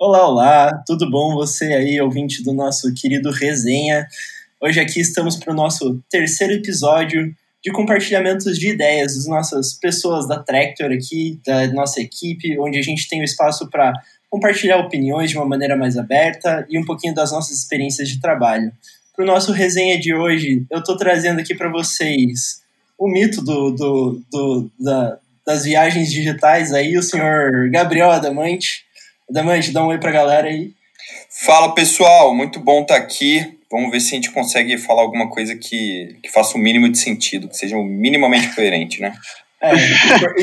Olá, olá, tudo bom? Você aí, ouvinte do nosso querido Resenha. Hoje aqui estamos para o nosso terceiro episódio de compartilhamentos de ideias das nossas pessoas da Tractor aqui, da nossa equipe, onde a gente tem o espaço para compartilhar opiniões de uma maneira mais aberta e um pouquinho das nossas experiências de trabalho. Para o nosso resenha de hoje, eu estou trazendo aqui para vocês o mito do, do, do da, das viagens digitais aí, o senhor Gabriel Adamante. Adamante, dá um oi pra galera aí. Fala pessoal, muito bom estar tá aqui. Vamos ver se a gente consegue falar alguma coisa que, que faça o mínimo de sentido, que seja minimamente coerente, né? É,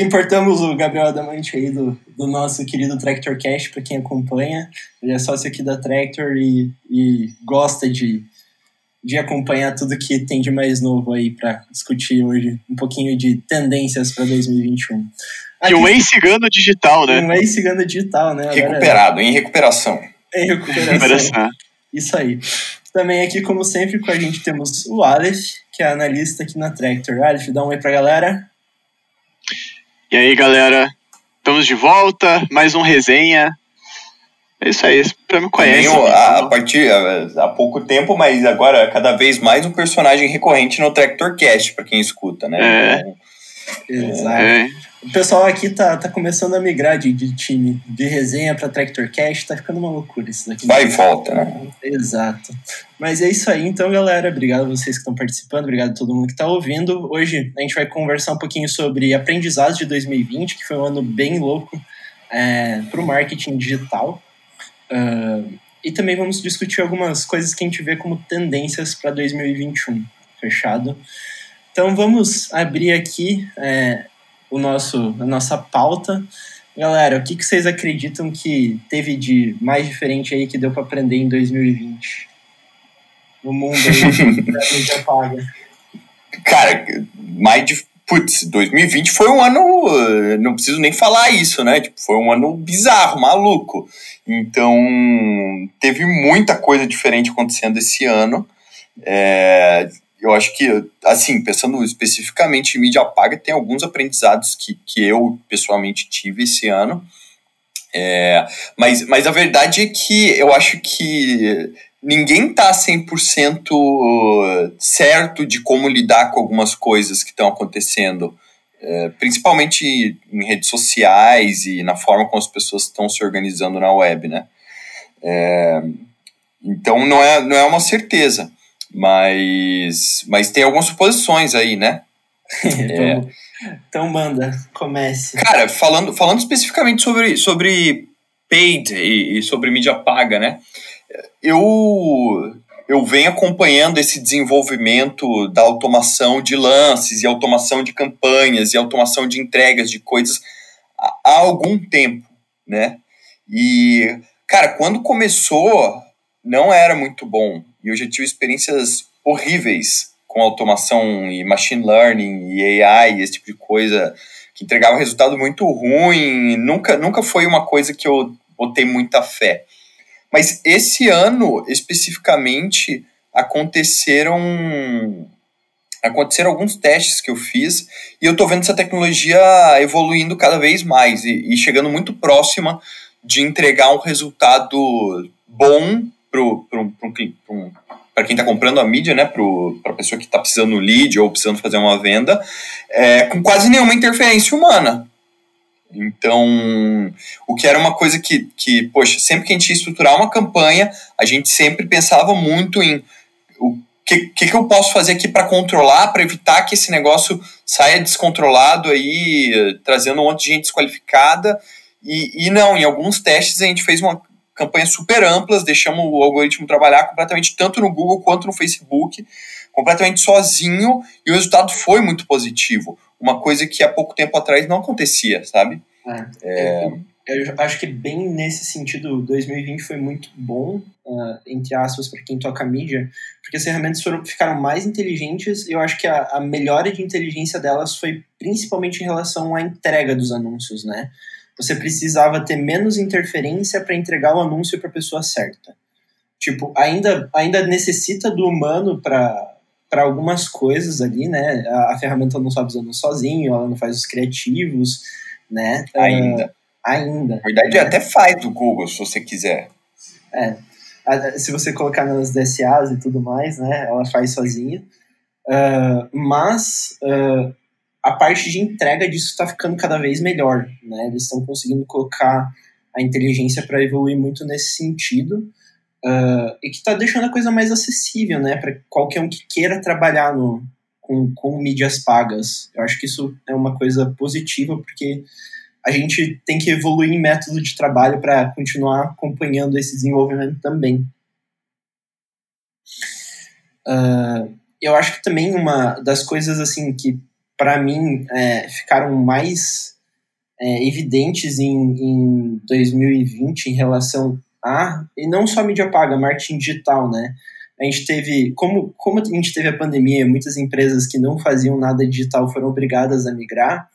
importamos o Gabriel Adamante aí do, do nosso querido Tractor Cash, para quem acompanha. Ele é sócio aqui da Tractor e, e gosta de, de acompanhar tudo que tem de mais novo aí para discutir hoje um pouquinho de tendências para 2021. Aqui, e um ex-cigano digital, né? Um ex-cigano digital, né? Recuperado, em recuperação. Em recuperação. Isso aí. Também aqui, como sempre, com a gente temos o Aleph, que é analista aqui na Tractor. Aleph, dá um oi pra galera. E aí, galera? Estamos de volta, mais um resenha. É isso aí, pra me conhece. Também, a, a partir há pouco tempo, mas agora cada vez mais um personagem recorrente no Tractor Cast, para quem escuta, né? É. Então, Exato. É. O pessoal aqui tá, tá começando a migrar de, de time de resenha para Tractor Cash, tá ficando uma loucura isso daqui. Vai e volta, né? Exato. Mas é isso aí, então, galera. Obrigado a vocês que estão participando, obrigado a todo mundo que está ouvindo. Hoje a gente vai conversar um pouquinho sobre aprendizados de 2020, que foi um ano bem louco é, para o marketing digital. Uh, e também vamos discutir algumas coisas que a gente vê como tendências para 2021. Fechado? Então vamos abrir aqui é, o nosso, a nossa pauta. Galera, o que, que vocês acreditam que teve de mais diferente aí que deu para aprender em 2020? No mundo aí da mídia paga. Cara, mais. Putz, 2020 foi um ano. Não preciso nem falar isso, né? Tipo, foi um ano bizarro, maluco. Então, teve muita coisa diferente acontecendo esse ano. É, eu acho que, assim, pensando especificamente em mídia paga, tem alguns aprendizados que, que eu pessoalmente tive esse ano. É, mas, mas a verdade é que eu acho que ninguém está 100% certo de como lidar com algumas coisas que estão acontecendo, é, principalmente em redes sociais e na forma como as pessoas estão se organizando na web, né? É, então não é, não é uma certeza. Mas, mas tem algumas suposições aí, né? é. Então manda, comece. Cara, falando, falando especificamente sobre, sobre paid e, e sobre mídia paga, né? Eu, eu venho acompanhando esse desenvolvimento da automação de lances e automação de campanhas e automação de entregas de coisas há, algum tempo, né? E, cara, quando começou, não era muito bom. E eu já tive experiências horríveis com automação e machine learning e AI, esse tipo de coisa, que entregava resultado muito ruim. Nunca, nunca foi uma coisa que eu botei muita fé. Mas esse ano, especificamente, aconteceram aconteceram alguns testes que eu fiz e eu estou vendo essa tecnologia evoluindo cada vez mais e, e chegando muito próxima de entregar um resultado bom para quem está comprando a mídia, né, para a pessoa que está precisando no lead ou precisando fazer uma venda, é, com quase nenhuma interferência humana. Então, o que era uma coisa que, que, poxa, sempre que a gente ia estruturar uma campanha, a gente sempre pensava muito em o que, que, que eu posso fazer aqui para controlar, para evitar que esse negócio saia descontrolado aí, trazendo um monte de gente desqualificada. E, e não, em alguns testes a gente fez uma, campanhas super amplas, deixamos o algoritmo trabalhar completamente tanto no Google quanto no Facebook, completamente sozinho, e o resultado foi muito positivo. Uma coisa que há pouco tempo atrás não acontecia, sabe? É, é... Eu acho que bem nesse sentido, 2020 foi muito bom, uh, entre aspas, para quem toca mídia, porque as ferramentas foram, ficaram mais inteligentes e eu acho que a, a melhora de inteligência delas foi principalmente em relação à entrega dos anúncios, né? você precisava ter menos interferência para entregar o anúncio para a pessoa certa. Tipo, ainda, ainda necessita do humano para para algumas coisas ali, né? A, a, ferramenta não sabe usando sozinho, ela não faz os criativos, né? Ainda. Uh, ainda. Na verdade, né? até faz do Google, se você quiser. É. Se você colocar nas DSAs e tudo mais, né, ela faz sozinha. Uh, mas uh, a parte de entrega disso está ficando cada vez melhor. Né? Eles estão conseguindo colocar a inteligência para evoluir muito nesse sentido. Uh, e que está deixando a coisa mais acessível, né, para qualquer um que queira trabalhar no, com, com mídias pagas. Eu acho que isso é uma coisa positiva, porque a gente tem que evoluir em método de trabalho para continuar acompanhando esse desenvolvimento também. Uh, eu acho que também uma das coisas assim que para mim é, ficaram mais é, evidentes em, em 2020 em relação a e não só mídia paga, marketing digital, né? A gente teve, como, como a gente teve a pandemia, muitas empresas que não faziam nada digital foram obrigadas a migrar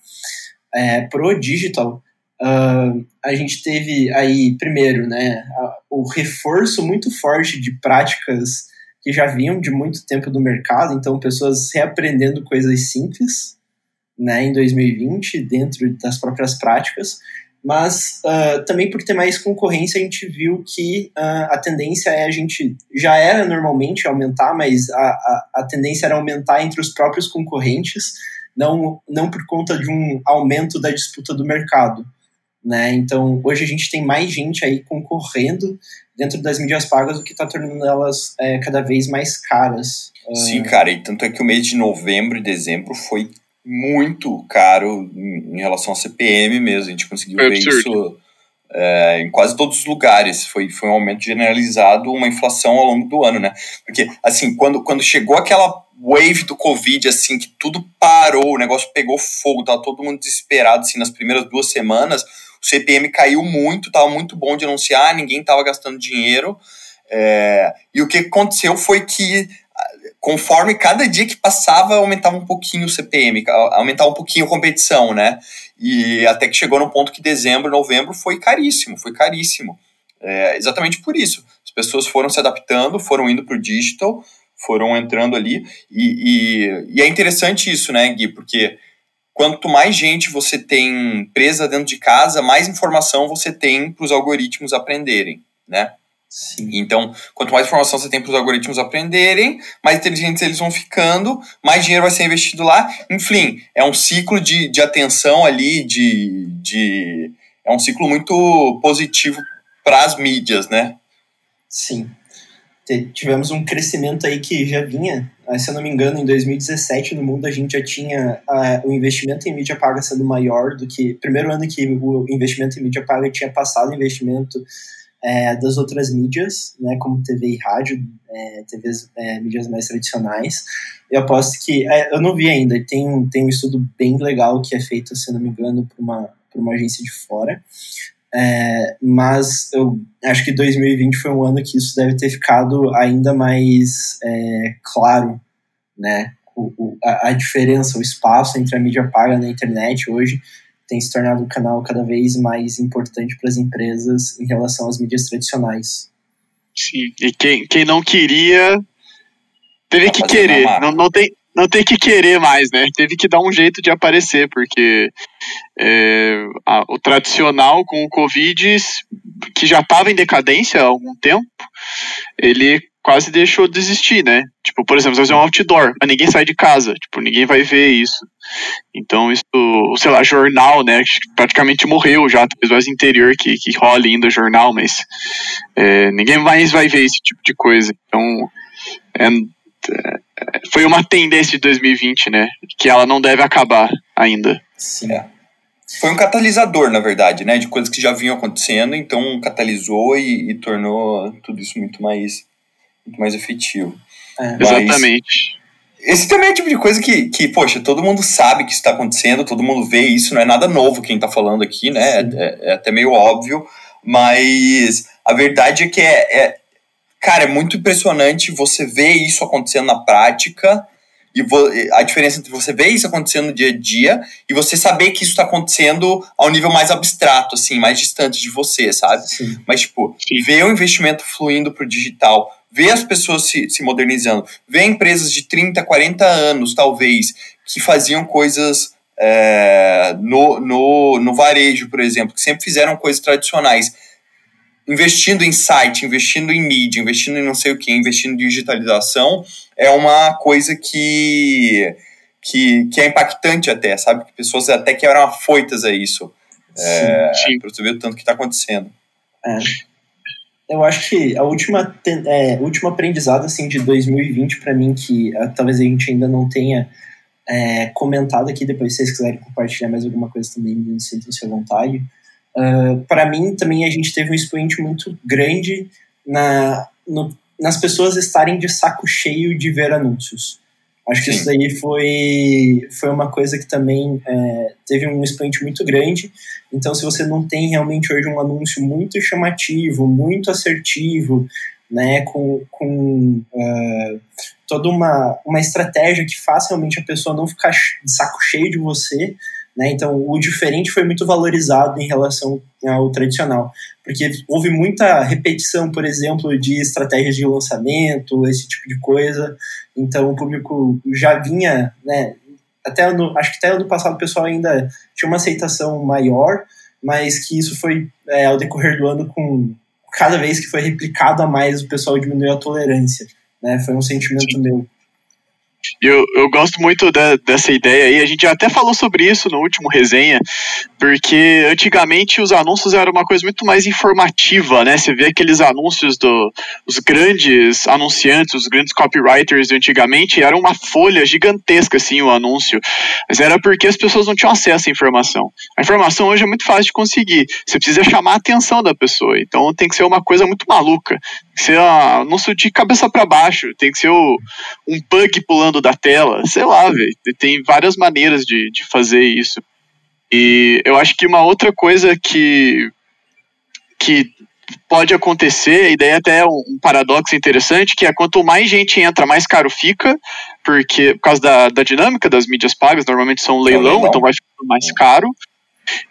é, pro digital. Uh, a gente teve aí, primeiro, né, o reforço muito forte de práticas que já vinham de muito tempo do mercado, então pessoas reaprendendo coisas simples, né, em 2020, dentro das próprias práticas, mas uh, também por ter mais concorrência, a gente viu que uh, a tendência é a gente já era normalmente aumentar, mas a, a, a, tendência era aumentar entre os próprios concorrentes, não, não por conta de um aumento da disputa do mercado. Né? Então, hoje a gente tem mais gente aí concorrendo dentro das mídias pagas, o que está tornando elas é, cada vez mais caras. Sim, cara, e tanto é que o mês de novembro e dezembro foi muito caro em, em relação ao CPM mesmo. A gente conseguiu é ver absurdo. isso é, em quase todos os lugares. Foi, foi um aumento generalizado, uma inflação ao longo do ano, né? Porque, assim, quando, quando chegou aquela wave do Covid, assim, que tudo parou, o negócio pegou fogo, tava todo mundo desesperado, assim, nas primeiras duas semanas, o CPM caiu muito, tava muito bom de anunciar, ninguém tava gastando dinheiro. É, e o que aconteceu foi que conforme cada dia que passava, aumentava um pouquinho o CPM, aumentava um pouquinho a competição, né? E até que chegou no ponto que dezembro, novembro foi caríssimo, foi caríssimo. É, exatamente por isso. As pessoas foram se adaptando, foram indo para o digital, foram entrando ali. E, e, e, é interessante isso, né, Gui? Porque quanto mais gente você tem presa dentro de casa, mais informação você tem para os algoritmos aprenderem, né? Sim. Então, quanto mais informação você tem para os algoritmos aprenderem, mais inteligentes eles vão ficando, mais dinheiro vai ser investido lá. Enfim, é um ciclo de, de atenção ali, de, de. É um ciclo muito positivo para as mídias, né? Sim. Tivemos um crescimento aí que já vinha, ah, se eu não me engano, em 2017 no mundo a gente já tinha uh, o investimento em mídia paga sendo maior do que. Primeiro ano que o investimento em mídia paga tinha passado o investimento é, das outras mídias, né, como TV e rádio, é, TVs, é, mídias mais tradicionais. Eu aposto que, é, eu não vi ainda, tem, tem um estudo bem legal que é feito, se não me engano, por uma, por uma agência de fora, é, mas eu acho que 2020 foi um ano que isso deve ter ficado ainda mais é, claro, né, o, o, a, a diferença, o espaço entre a mídia paga na internet hoje tem se tornado um canal cada vez mais importante para as empresas em relação às mídias tradicionais. Sim, e quem, quem não queria teve tá que querer, não, não, tem, não tem que querer mais, né? Teve que dar um jeito de aparecer, porque é, a, o tradicional com o Covid, que já estava em decadência há algum tempo, ele quase deixou de existir, né? Tipo, por exemplo, fazer um outdoor, mas ninguém sai de casa, tipo, ninguém vai ver isso. Então, isso, sei lá, jornal, né? Praticamente morreu já, talvez mais interior que, que role ainda jornal, mas é, ninguém mais vai ver esse tipo de coisa. Então, é, é, foi uma tendência de 2020, né? Que ela não deve acabar ainda. Sim. É. Foi um catalisador, na verdade, né? De coisas que já vinham acontecendo, então catalisou e, e tornou tudo isso muito mais muito mais efetivo. É. Exatamente. Esse também é o tipo de coisa que, que, poxa, todo mundo sabe que isso está acontecendo, todo mundo vê isso, não é nada novo quem está falando aqui, né? É, é, é, até meio óbvio, mas a verdade é que é, é, cara, é muito impressionante você ver isso acontecendo na prática e a diferença entre você ver isso acontecendo no dia a dia e você saber que isso está acontecendo ao nível mais abstrato, assim, mais distante de você, sabe? Sim. Mas, tipo, Sim. ver o investimento fluindo para o digital, ver as pessoas se, se modernizando, ver empresas de 30, 40 anos, talvez, que faziam coisas é, no, no, no varejo, por exemplo, que sempre fizeram coisas tradicionais, investindo em site, investindo em mídia, investindo em não sei o que, investindo em digitalização, é uma coisa que, que, que é impactante até, sabe? Que pessoas até que eram afoitas a isso. É, para você ver o tanto que está acontecendo. É. Eu acho que a última, é, última aprendizado assim, de 2020 para mim, que uh, talvez a gente ainda não tenha é, comentado aqui, depois se vocês quiserem compartilhar mais alguma coisa também, sintam-se à vontade. Uh, para mim, também a gente teve um expoente muito grande na, no, nas pessoas estarem de saco cheio de ver anúncios. Acho que Sim. isso daí foi, foi uma coisa que também é, teve um expoente muito grande. Então, se você não tem realmente hoje um anúncio muito chamativo, muito assertivo, né, com, com uh, toda uma, uma estratégia que faça realmente a pessoa não ficar de saco cheio de você, né, então o diferente foi muito valorizado em relação ao tradicional, porque houve muita repetição, por exemplo, de estratégias de lançamento, esse tipo de coisa, então o público já vinha, né, até ano, acho que até ano passado o pessoal ainda tinha uma aceitação maior, mas que isso foi é, ao decorrer do ano com cada vez que foi replicado a mais o pessoal diminuiu a tolerância, né? Foi um sentimento meu. Eu, eu gosto muito da, dessa ideia aí. A gente até falou sobre isso no último resenha, porque antigamente os anúncios eram uma coisa muito mais informativa, né? Você vê aqueles anúncios dos do, grandes anunciantes, os grandes copywriters antigamente, era uma folha gigantesca, assim, o anúncio. Mas era porque as pessoas não tinham acesso à informação. A informação hoje é muito fácil de conseguir. Você precisa chamar a atenção da pessoa. Então tem que ser uma coisa muito maluca. Ser um anúncio de cabeça para baixo. Tem que ser o, um pug pulando da tela. Sei lá, velho. Tem várias maneiras de, de fazer isso. E eu acho que uma outra coisa que, que pode acontecer, e daí até é um paradoxo interessante, que é quanto mais gente entra, mais caro fica, porque por causa da, da dinâmica das mídias pagas, normalmente são leilão, leilão. então vai ficando mais é. caro.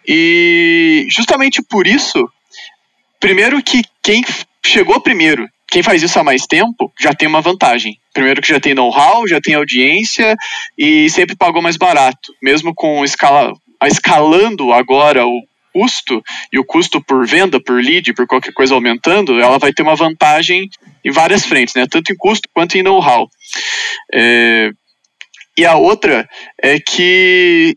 E justamente por isso, primeiro que quem chegou primeiro, quem faz isso há mais tempo, já tem uma vantagem. Primeiro que já tem know-how, já tem audiência e sempre pagou mais barato, mesmo com escala escalando agora o custo e o custo por venda, por lead, por qualquer coisa aumentando, ela vai ter uma vantagem em várias frentes, né? Tanto em custo quanto em know-how. É... E a outra é que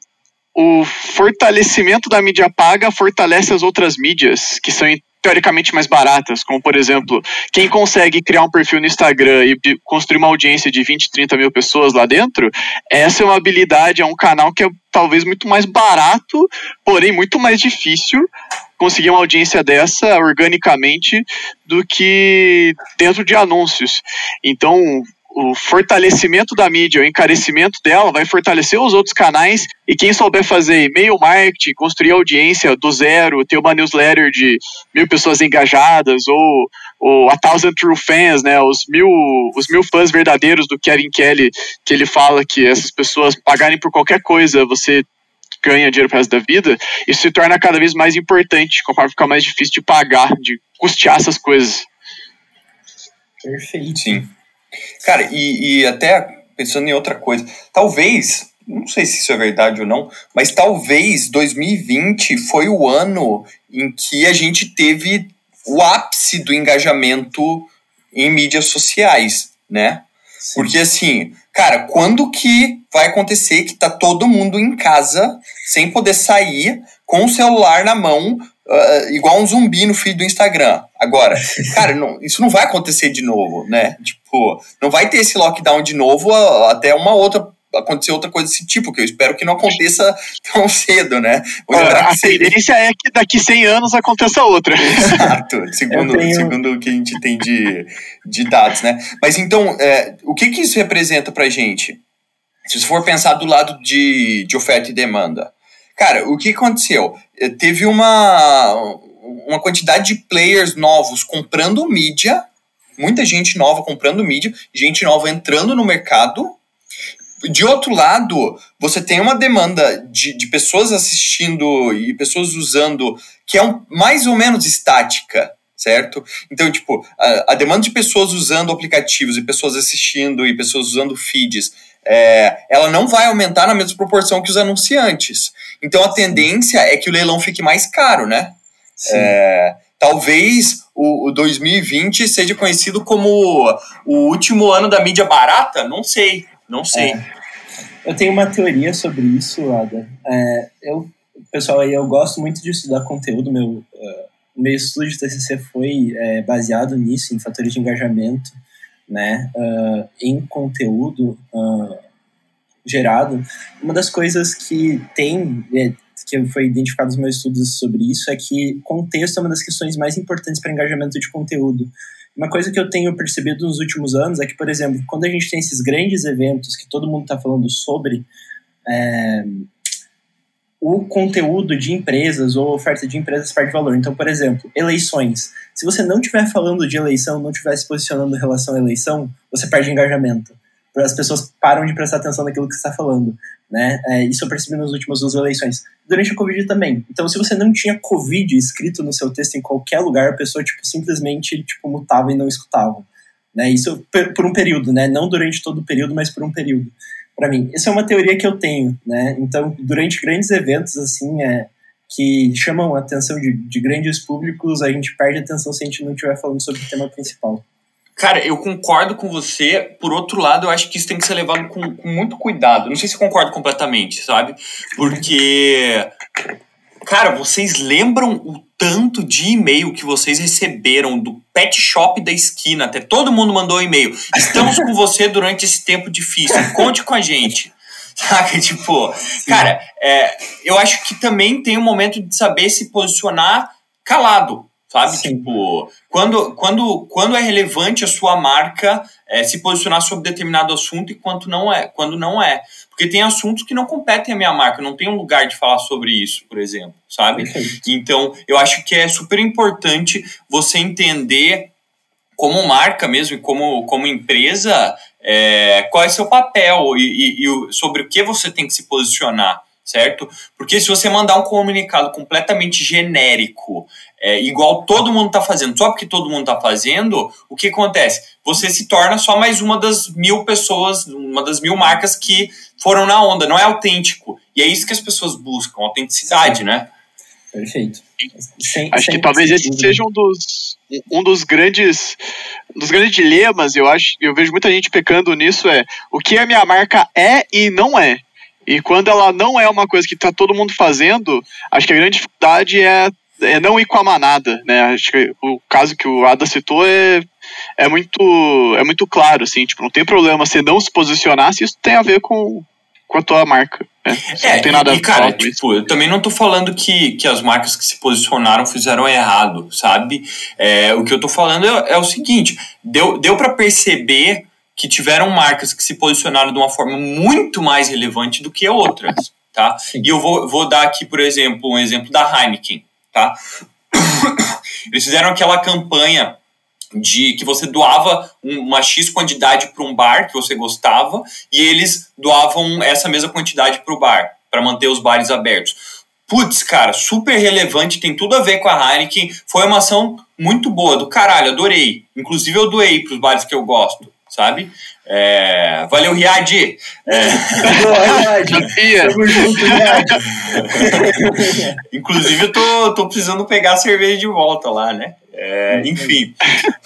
o fortalecimento da mídia paga fortalece as outras mídias, que são teoricamente mais baratas, como por exemplo, quem consegue criar um perfil no Instagram e construir uma audiência de 20, 30 mil pessoas lá dentro, essa é uma habilidade, é um canal que é talvez muito mais barato, porém muito mais difícil conseguir uma audiência dessa organicamente do que dentro de anúncios. Então, o fortalecimento da mídia, o encarecimento dela vai fortalecer os outros canais e quem souber fazer e-mail marketing, construir audiência do zero, ter uma newsletter de mil pessoas engajadas ou, ou a thousand true fans, né, os mil, os mil fãs verdadeiros do Kevin Kelly, que ele fala que essas pessoas pagarem por qualquer coisa, você ganha dinheiro para resto da vida, isso se torna cada vez mais importante, conforme fica mais difícil de pagar, de custear essas coisas. Perfeito. Sim. Cara, e, e até pensando em outra coisa, talvez, não sei se isso é verdade ou não, mas talvez 2020 foi o ano em que a gente teve o ápice do engajamento em mídias sociais, né? Sim. Porque assim, cara, quando que vai acontecer que tá todo mundo em casa, sem poder sair, com o celular na mão, uh, igual um zumbi no feed do Instagram. Agora, cara, não, isso não vai acontecer de novo, né? Tipo, não vai ter esse lockdown de novo uh, até uma outra acontecer outra coisa desse tipo, que eu espero que não aconteça tão cedo, né? a tendência é que daqui 100 anos aconteça outra. Exato, segundo, tenho... segundo o que a gente tem de, de dados, né? Mas então, é, o que, que isso representa pra gente? Se você for pensar do lado de, de oferta e demanda. Cara, o que aconteceu? Eh, teve uma, uma quantidade de players novos comprando mídia, muita gente nova comprando mídia, gente nova entrando no mercado. De outro lado, você tem uma demanda de, de pessoas assistindo e pessoas usando que é um, mais ou menos estática, certo? Então, tipo, a, a, demanda de pessoas usando aplicativos e pessoas assistindo e pessoas usando feeds, é, ela não vai aumentar na mesma proporção que os anunciantes. Então, a tendência é que o leilão fique mais caro, né? É, talvez o, o 2020 seja conhecido como o último ano da mídia barata, não sei, não sei. É. Eu tenho uma teoria sobre isso, Ada. É, eu, pessoal, aí eu gosto muito de estudar conteúdo. Meu, uh, meu estudo de TCC foi é, baseado nisso, em fatores de engajamento, né, uh, em conteúdo uh, gerado. Uma das coisas que tem, é, que foi identificado nos meus estudos sobre isso, é que contexto é uma das questões mais importantes para engajamento de conteúdo. Uma coisa que eu tenho percebido nos últimos anos é que, por exemplo, quando a gente tem esses grandes eventos que todo mundo está falando sobre, é, o conteúdo de empresas ou oferta de empresas perde valor. Então, por exemplo, eleições. Se você não estiver falando de eleição, não estiver se posicionando em relação à eleição, você perde engajamento as pessoas param de prestar atenção naquilo que você está falando, né? É, isso eu percebi nas últimas duas eleições. Durante a Covid também. Então, se você não tinha Covid escrito no seu texto em qualquer lugar, a pessoa, tipo, simplesmente, tipo, mutava e não escutava. Né? Isso por um período, né? Não durante todo o período, mas por um período. Para mim, essa é uma teoria que eu tenho, né? Então, durante grandes eventos, assim, é, que chamam a atenção de, de grandes públicos, a gente perde a atenção se a gente não estiver falando sobre o tema principal. Cara, eu concordo com você. Por outro lado, eu acho que isso tem que ser levado com, com muito cuidado. Não sei se concordo completamente, sabe? Porque. Cara, vocês lembram o tanto de e-mail que vocês receberam do pet shop da esquina? Até todo mundo mandou e-mail. Estamos com você durante esse tempo difícil. Conte com a gente. Saca? Tipo, cara, é, eu acho que também tem um momento de saber se posicionar calado sabe? Sim. Tipo, quando, quando, quando é relevante a sua marca é, se posicionar sobre determinado assunto e quando não é, quando não é. Porque tem assuntos que não competem à minha marca, não tem um lugar de falar sobre isso, por exemplo, sabe? Então, eu acho que é super importante você entender como marca mesmo e como, como empresa é, qual é seu papel e, e, e sobre o que você tem que se posicionar certo? Porque se você mandar um comunicado completamente genérico, é, igual todo mundo está fazendo, só porque todo mundo está fazendo, o que acontece? Você se torna só mais uma das mil pessoas, uma das mil marcas que foram na onda, não é autêntico. E é isso que as pessoas buscam, autenticidade, Sim. né? Perfeito. Sem, acho sem que talvez esse seja um dos, um dos grandes dos grandes dilemas, eu acho, eu vejo muita gente pecando nisso é o que a minha marca é e não é. E quando ela não é uma coisa que está todo mundo fazendo, acho que a grande dificuldade é, é não ir com a manada, né? Acho que o caso que o Ada citou é, é muito é muito claro, assim, tipo, não tem problema você não se posicionar se isso tem a ver com, com a tua marca. Né? É, não tem nada e, a ver cara, tipo, eu também não tô falando que, que as marcas que se posicionaram fizeram errado, sabe? É, o que eu tô falando é, é o seguinte, deu, deu para perceber que tiveram marcas que se posicionaram de uma forma muito mais relevante do que outras, tá? E eu vou, vou dar aqui, por exemplo, um exemplo da Heineken, tá? Eles fizeram aquela campanha de que você doava uma X quantidade para um bar que você gostava e eles doavam essa mesma quantidade para o bar, para manter os bares abertos. Putz, cara, super relevante, tem tudo a ver com a Heineken. Foi uma ação muito boa, do caralho, adorei. Inclusive eu doei para os bares que eu gosto sabe? É, valeu, Riad! É, Tamo junto, Riad! Inclusive, eu tô, tô precisando pegar a cerveja de volta lá, né? É, enfim.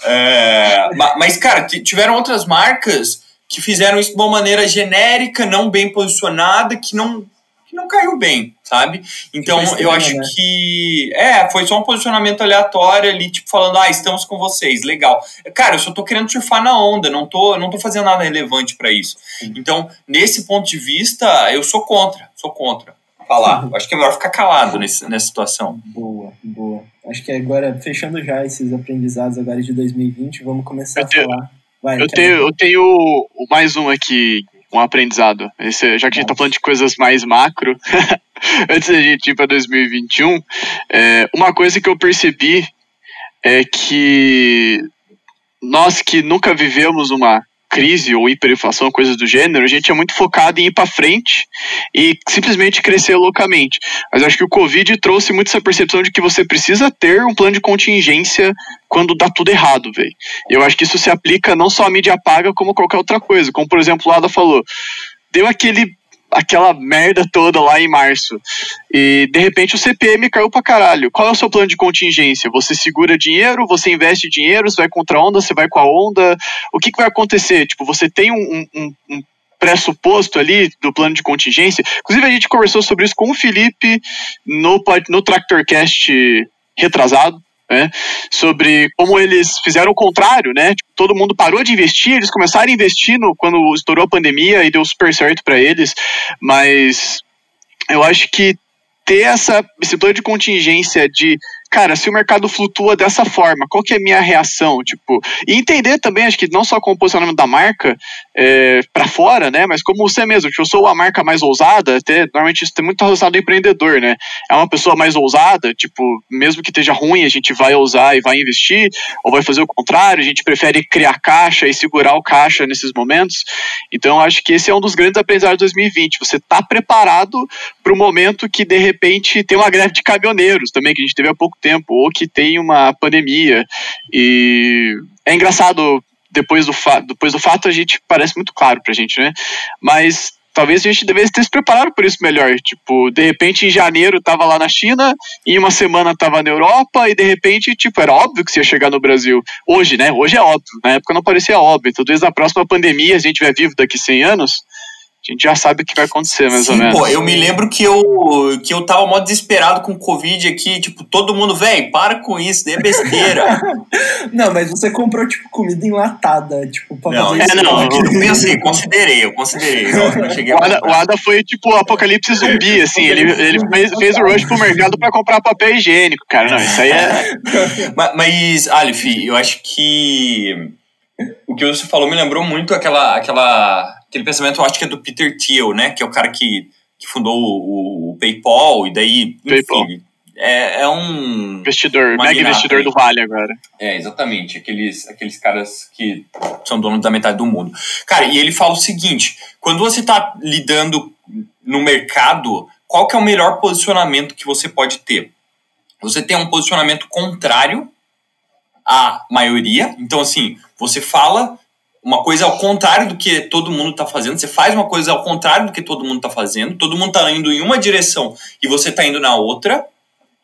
É, mas, cara, tiveram outras marcas que fizeram isso de uma maneira genérica, não bem posicionada, que não que não caiu bem, sabe? Então eu acho né? que é, foi só um posicionamento aleatório ali, tipo falando, ah, estamos com vocês, legal. Cara, eu só tô querendo surfar na onda, não tô, não tô fazendo nada relevante para isso. Sim. Então, nesse ponto de vista, eu sou contra, sou contra. Falar. Uhum. Acho que é melhor ficar calado nesse, nessa situação. Boa, boa. Acho que agora, fechando já esses aprendizados agora de 2020, vamos começar eu a falar. Vai, eu, tenho, eu tenho mais um aqui um aprendizado. Esse, já que a gente está falando de coisas mais macro, antes da gente ir para 2021, é, uma coisa que eu percebi é que nós que nunca vivemos uma, crise ou hiperinflação, coisas do gênero, a gente é muito focado em ir para frente e simplesmente crescer loucamente. Mas acho que o Covid trouxe muito essa percepção de que você precisa ter um plano de contingência quando dá tudo errado, velho. Eu acho que isso se aplica não só à mídia paga, como qualquer outra coisa. Como, por exemplo, o Ada falou, deu aquele aquela merda toda lá em março. E de repente o CPM caiu pra caralho. Qual é o seu plano de contingência? Você segura dinheiro, você investe dinheiro, você vai contra a onda, você vai com a onda. O que, que vai acontecer? Tipo, você tem um, um, um pressuposto ali do plano de contingência. Inclusive, a gente conversou sobre isso com o Felipe no, no Tractorcast retrasado né, sobre como eles fizeram o contrário, né? Tipo, todo mundo parou de investir, eles começaram a investir no, quando estourou a pandemia e deu super certo para eles, mas eu acho que ter essa, esse plano de contingência de cara, se o mercado flutua dessa forma, qual que é a minha reação? Tipo, e entender também, acho que não só com o posicionamento da marca é, para fora, né? Mas como você mesmo, tipo, eu sou a marca mais ousada, até normalmente isso tem muito relacionado ao empreendedor, né? É uma pessoa mais ousada, tipo, mesmo que esteja ruim, a gente vai ousar e vai investir, ou vai fazer o contrário, a gente prefere criar caixa e segurar o caixa nesses momentos. Então, acho que esse é um dos grandes aprendizados de 2020. Você tá preparado para o momento que de repente tem uma greve de caminhoneiros também, que a gente teve há pouco tempo, ou que tem uma pandemia. E é engraçado, depois do, depois do fato, a gente parece muito claro pra gente, né? Mas talvez a gente devesse ter se preparado por isso melhor. Tipo, de repente em janeiro tava lá na China, em uma semana tava na Europa, e de repente, tipo, era óbvio que você ia chegar no Brasil. Hoje, né? Hoje é óbvio. Na época não parecia óbvio. Então, desde a próxima pandemia, a gente vai vivo daqui 100 anos, a gente já sabe o que vai acontecer, mais Sim, ou menos. Pô, eu me lembro que eu, que eu tava mó desesperado com o Covid aqui, tipo, todo mundo, velho, para com isso, daí é besteira. não, mas você comprou, tipo, comida enlatada, tipo, pra não, fazer é, isso. Não, eu pensei, considerei, eu considerei. Eu cheguei o, Ada, o Ada foi, tipo, apocalipse zumbi, assim, ele, ele fez, fez o rush pro mercado pra comprar papel higiênico, cara, não, isso aí é... mas, mas, Aleph, eu acho que o que você falou me lembrou muito aquela, aquela aquele pensamento, eu acho que é do Peter Thiel, né? Que é o cara que, que fundou o, o PayPal e daí, PayPal. enfim, é, é um... Investidor, mega investidor do Vale agora. É, exatamente. Aqueles, aqueles caras que são donos da metade do mundo. Cara, e ele fala o seguinte, quando você está lidando no mercado, qual que é o melhor posicionamento que você pode ter? Você tem um posicionamento contrário à maioria. Então, assim, você fala uma coisa ao contrário do que todo mundo está fazendo. Você faz uma coisa ao contrário do que todo mundo está fazendo. Todo mundo está indo em uma direção e você está indo na outra,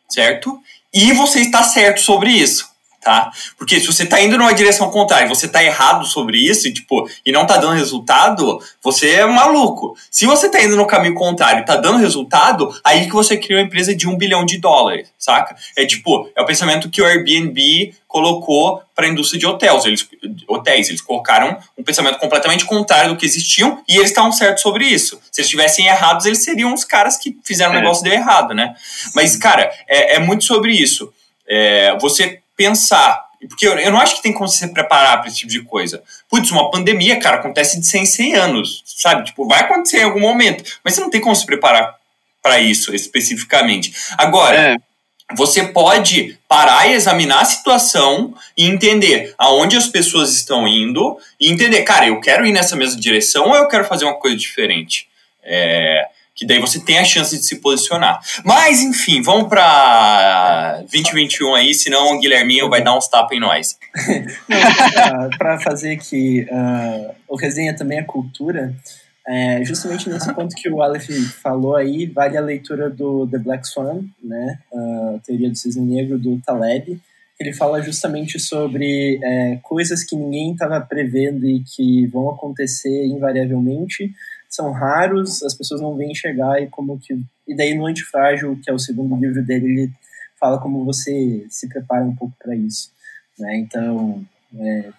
certo? E você está certo sobre isso tá? Porque se você tá indo numa direção contrária, você tá errado sobre isso e tipo, e não tá dando resultado, você é maluco. Se você tá indo no caminho contrário e tá dando resultado, aí que você cria uma empresa de um bilhão de dólares, saca? É tipo, é o pensamento que o Airbnb colocou para a indústria de hotéis. Eles, hotéis. eles colocaram um pensamento completamente contrário do que existiam e eles estavam certos sobre isso. Se eles estivessem errados, eles seriam os caras que fizeram o é. negócio de errado, né? Mas, cara, é, é muito sobre isso. É, você pensar. Porque eu, eu não acho que tem como se preparar para esse tipo de coisa. Putz, uma pandemia, cara, acontece de 100 em 100 anos, sabe? Tipo, vai acontecer em algum momento, mas você não tem como se preparar para isso especificamente. Agora, é. você pode parar e examinar a situação e entender aonde as pessoas estão indo e entender, cara, eu quero ir nessa mesma direção ou eu quero fazer uma coisa diferente. É, que daí você tem a chance de se posicionar. Mas, enfim, vamos para 2021 aí, senão o Guilherminho vai dar uns tapas em nós. para fazer que uh, o resenha também é cultura, é, justamente nesse ponto que o Aleph falou aí, vale a leitura do The Black Swan, né, a teoria do cisne negro do Taleb, ele fala justamente sobre é, coisas que ninguém estava prevendo e que vão acontecer invariavelmente, são raros, as pessoas não vêm chegar e como que e daí no Antifrágil, que é o segundo livro dele, ele fala como você se prepara um pouco para isso, né? Então, é,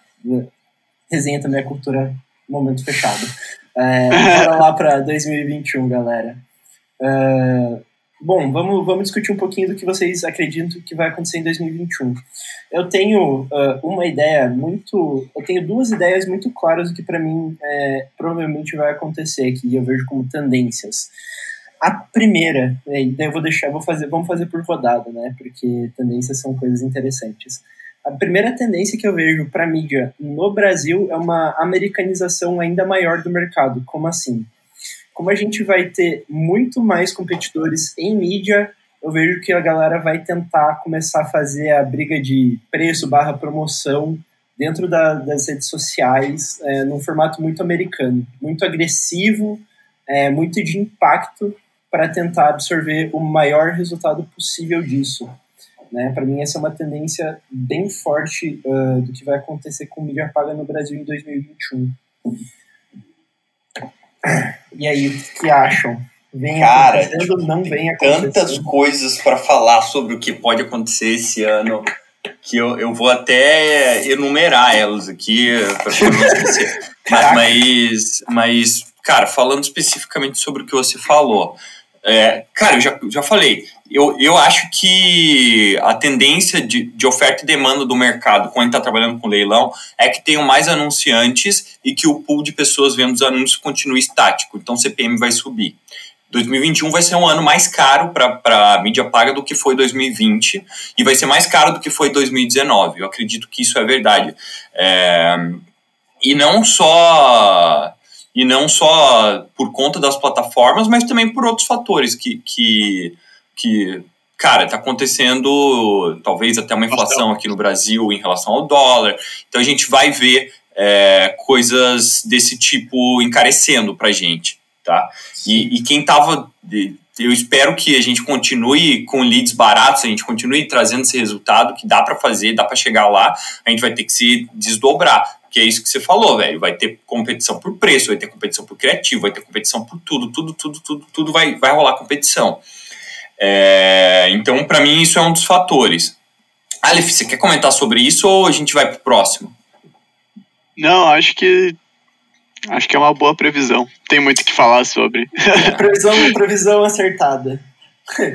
resenha também é cultura momento fechado. É, bora lá para 2021, galera. Uh, Bom, vamos, vamos discutir um pouquinho do que vocês acreditam que vai acontecer em 2021. Eu tenho uh, uma ideia muito. Eu tenho duas ideias muito claras do que para mim é, provavelmente vai acontecer, que eu vejo como tendências. A primeira, daí eu vou deixar, vou fazer, vamos fazer por rodada, né? Porque tendências são coisas interessantes. a primeira tendência que eu vejo para mídia no Brasil é uma americanização ainda maior do mercado. Como assim? Como a gente vai ter muito mais competidores em mídia, eu vejo que a galera vai tentar começar a fazer a briga de preço barra promoção dentro da, das redes sociais é, num formato muito americano, muito agressivo, é, muito de impacto para tentar absorver o maior resultado possível disso. Né? Para mim, essa é uma tendência bem forte uh, do que vai acontecer com mídia paga no Brasil em 2021. E aí, o que acham? Vem Cara, acontecendo, não vem? Tantas coisas para falar sobre o que pode acontecer esse ano que eu, eu vou até enumerar elas aqui para mas, mas, mas, cara, falando especificamente sobre o que você falou, é, cara, eu já, já falei, eu, eu acho que a tendência de, de oferta e demanda do mercado, quando está trabalhando com leilão, é que tenham mais anunciantes e que o pool de pessoas vendo os anúncios continue estático. Então o CPM vai subir. 2021 vai ser um ano mais caro para a mídia paga do que foi 2020 e vai ser mais caro do que foi 2019. Eu acredito que isso é verdade. É, e não só e não só por conta das plataformas, mas também por outros fatores que, que, que cara, está acontecendo talvez até uma inflação aqui no Brasil em relação ao dólar. Então a gente vai ver é, coisas desse tipo encarecendo para a gente, tá? E, e quem estava eu espero que a gente continue com leads baratos, a gente continue trazendo esse resultado que dá para fazer, dá para chegar lá, a gente vai ter que se desdobrar que é isso que você falou, velho. Vai ter competição por preço, vai ter competição por criativo, vai ter competição por tudo, tudo, tudo, tudo, tudo vai, vai rolar competição. É, então, para mim, isso é um dos fatores. Aleph, você quer comentar sobre isso ou a gente vai pro próximo? Não, acho que acho que é uma boa previsão. Tem muito o que falar sobre. previsão, previsão acertada.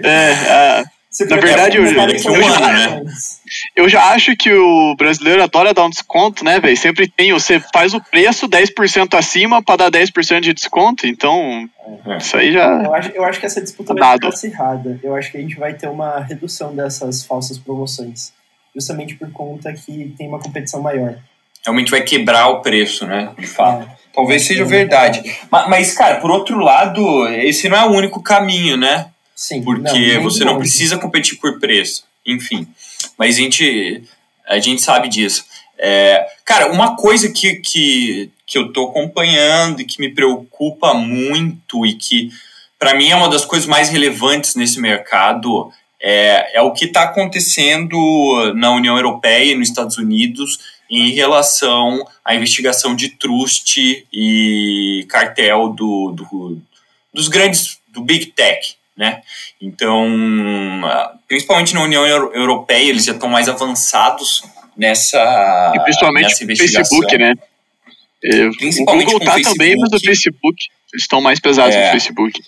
É, na verdade, eu, eu, eu, já, né? eu já acho que o brasileiro adora dar um desconto, né, velho? Sempre tem, você faz o preço 10% acima para dar 10% de desconto, então é. isso aí já. Eu acho, eu acho que essa disputa vai ficar acirrada. Eu acho que a gente vai ter uma redução dessas falsas promoções. Justamente por conta que tem uma competição maior. Realmente vai quebrar o preço, né? De fato. É. Talvez seja verdade. Mas, mas, cara, por outro lado, esse não é o único caminho, né? Sim, porque não, você não precisa competir por preço, enfim. Mas a gente, a gente sabe disso. É, cara, uma coisa que, que, que eu tô acompanhando e que me preocupa muito e que para mim é uma das coisas mais relevantes nesse mercado é, é o que está acontecendo na União Europeia e nos Estados Unidos em relação à investigação de trust e cartel do, do dos grandes do Big Tech né? Então, principalmente na União Europeia, eles já estão mais avançados nessa, e principalmente nessa investigação. Facebook, né? É, principalmente o Google tá também, mas o Facebook estão mais pesados é. no Facebook.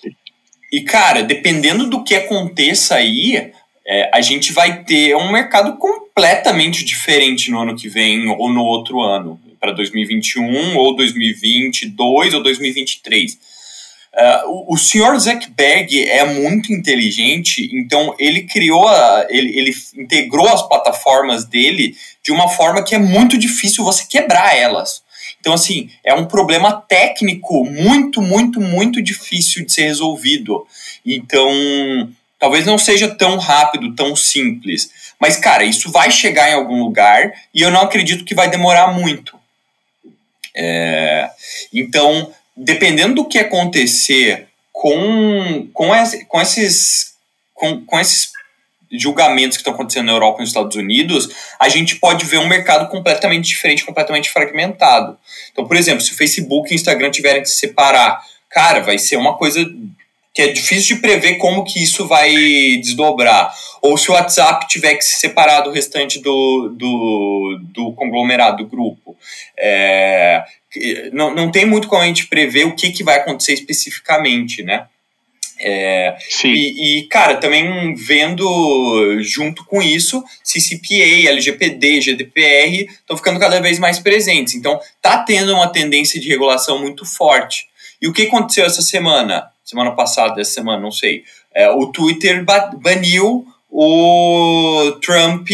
E cara, dependendo do que aconteça aí, é, a gente vai ter um mercado completamente diferente no ano que vem ou no outro ano, para 2021 ou 2022 ou 2023 Uh, o, o senhor Zuckerberg é muito inteligente, então ele criou, a, ele, ele integrou as plataformas dele de uma forma que é muito difícil você quebrar elas. Então, assim, é um problema técnico muito, muito, muito difícil de ser resolvido. Então, talvez não seja tão rápido, tão simples. Mas, cara, isso vai chegar em algum lugar e eu não acredito que vai demorar muito. É, então, dependendo do que acontecer com, com, esse, com, esses, com, com esses julgamentos que estão acontecendo na Europa e nos Estados Unidos, a gente pode ver um mercado completamente diferente, completamente fragmentado. Então, por exemplo, se o Facebook e o Instagram tiverem que se separar, cara, vai ser uma coisa que é difícil de prever como que isso vai desdobrar. Ou se o WhatsApp tiver que se separar do restante do, do, do conglomerado, do grupo. É, não, não tem muito como a gente prever o que, que vai acontecer especificamente, né? É, e, e, cara, também vendo junto com isso, CCPA, LGPD, GDPR estão ficando cada vez mais presentes. Então, tá tendo uma tendência de regulação muito forte. E o que aconteceu essa semana? Semana passada, essa semana, não sei. É, o Twitter baniu o Trump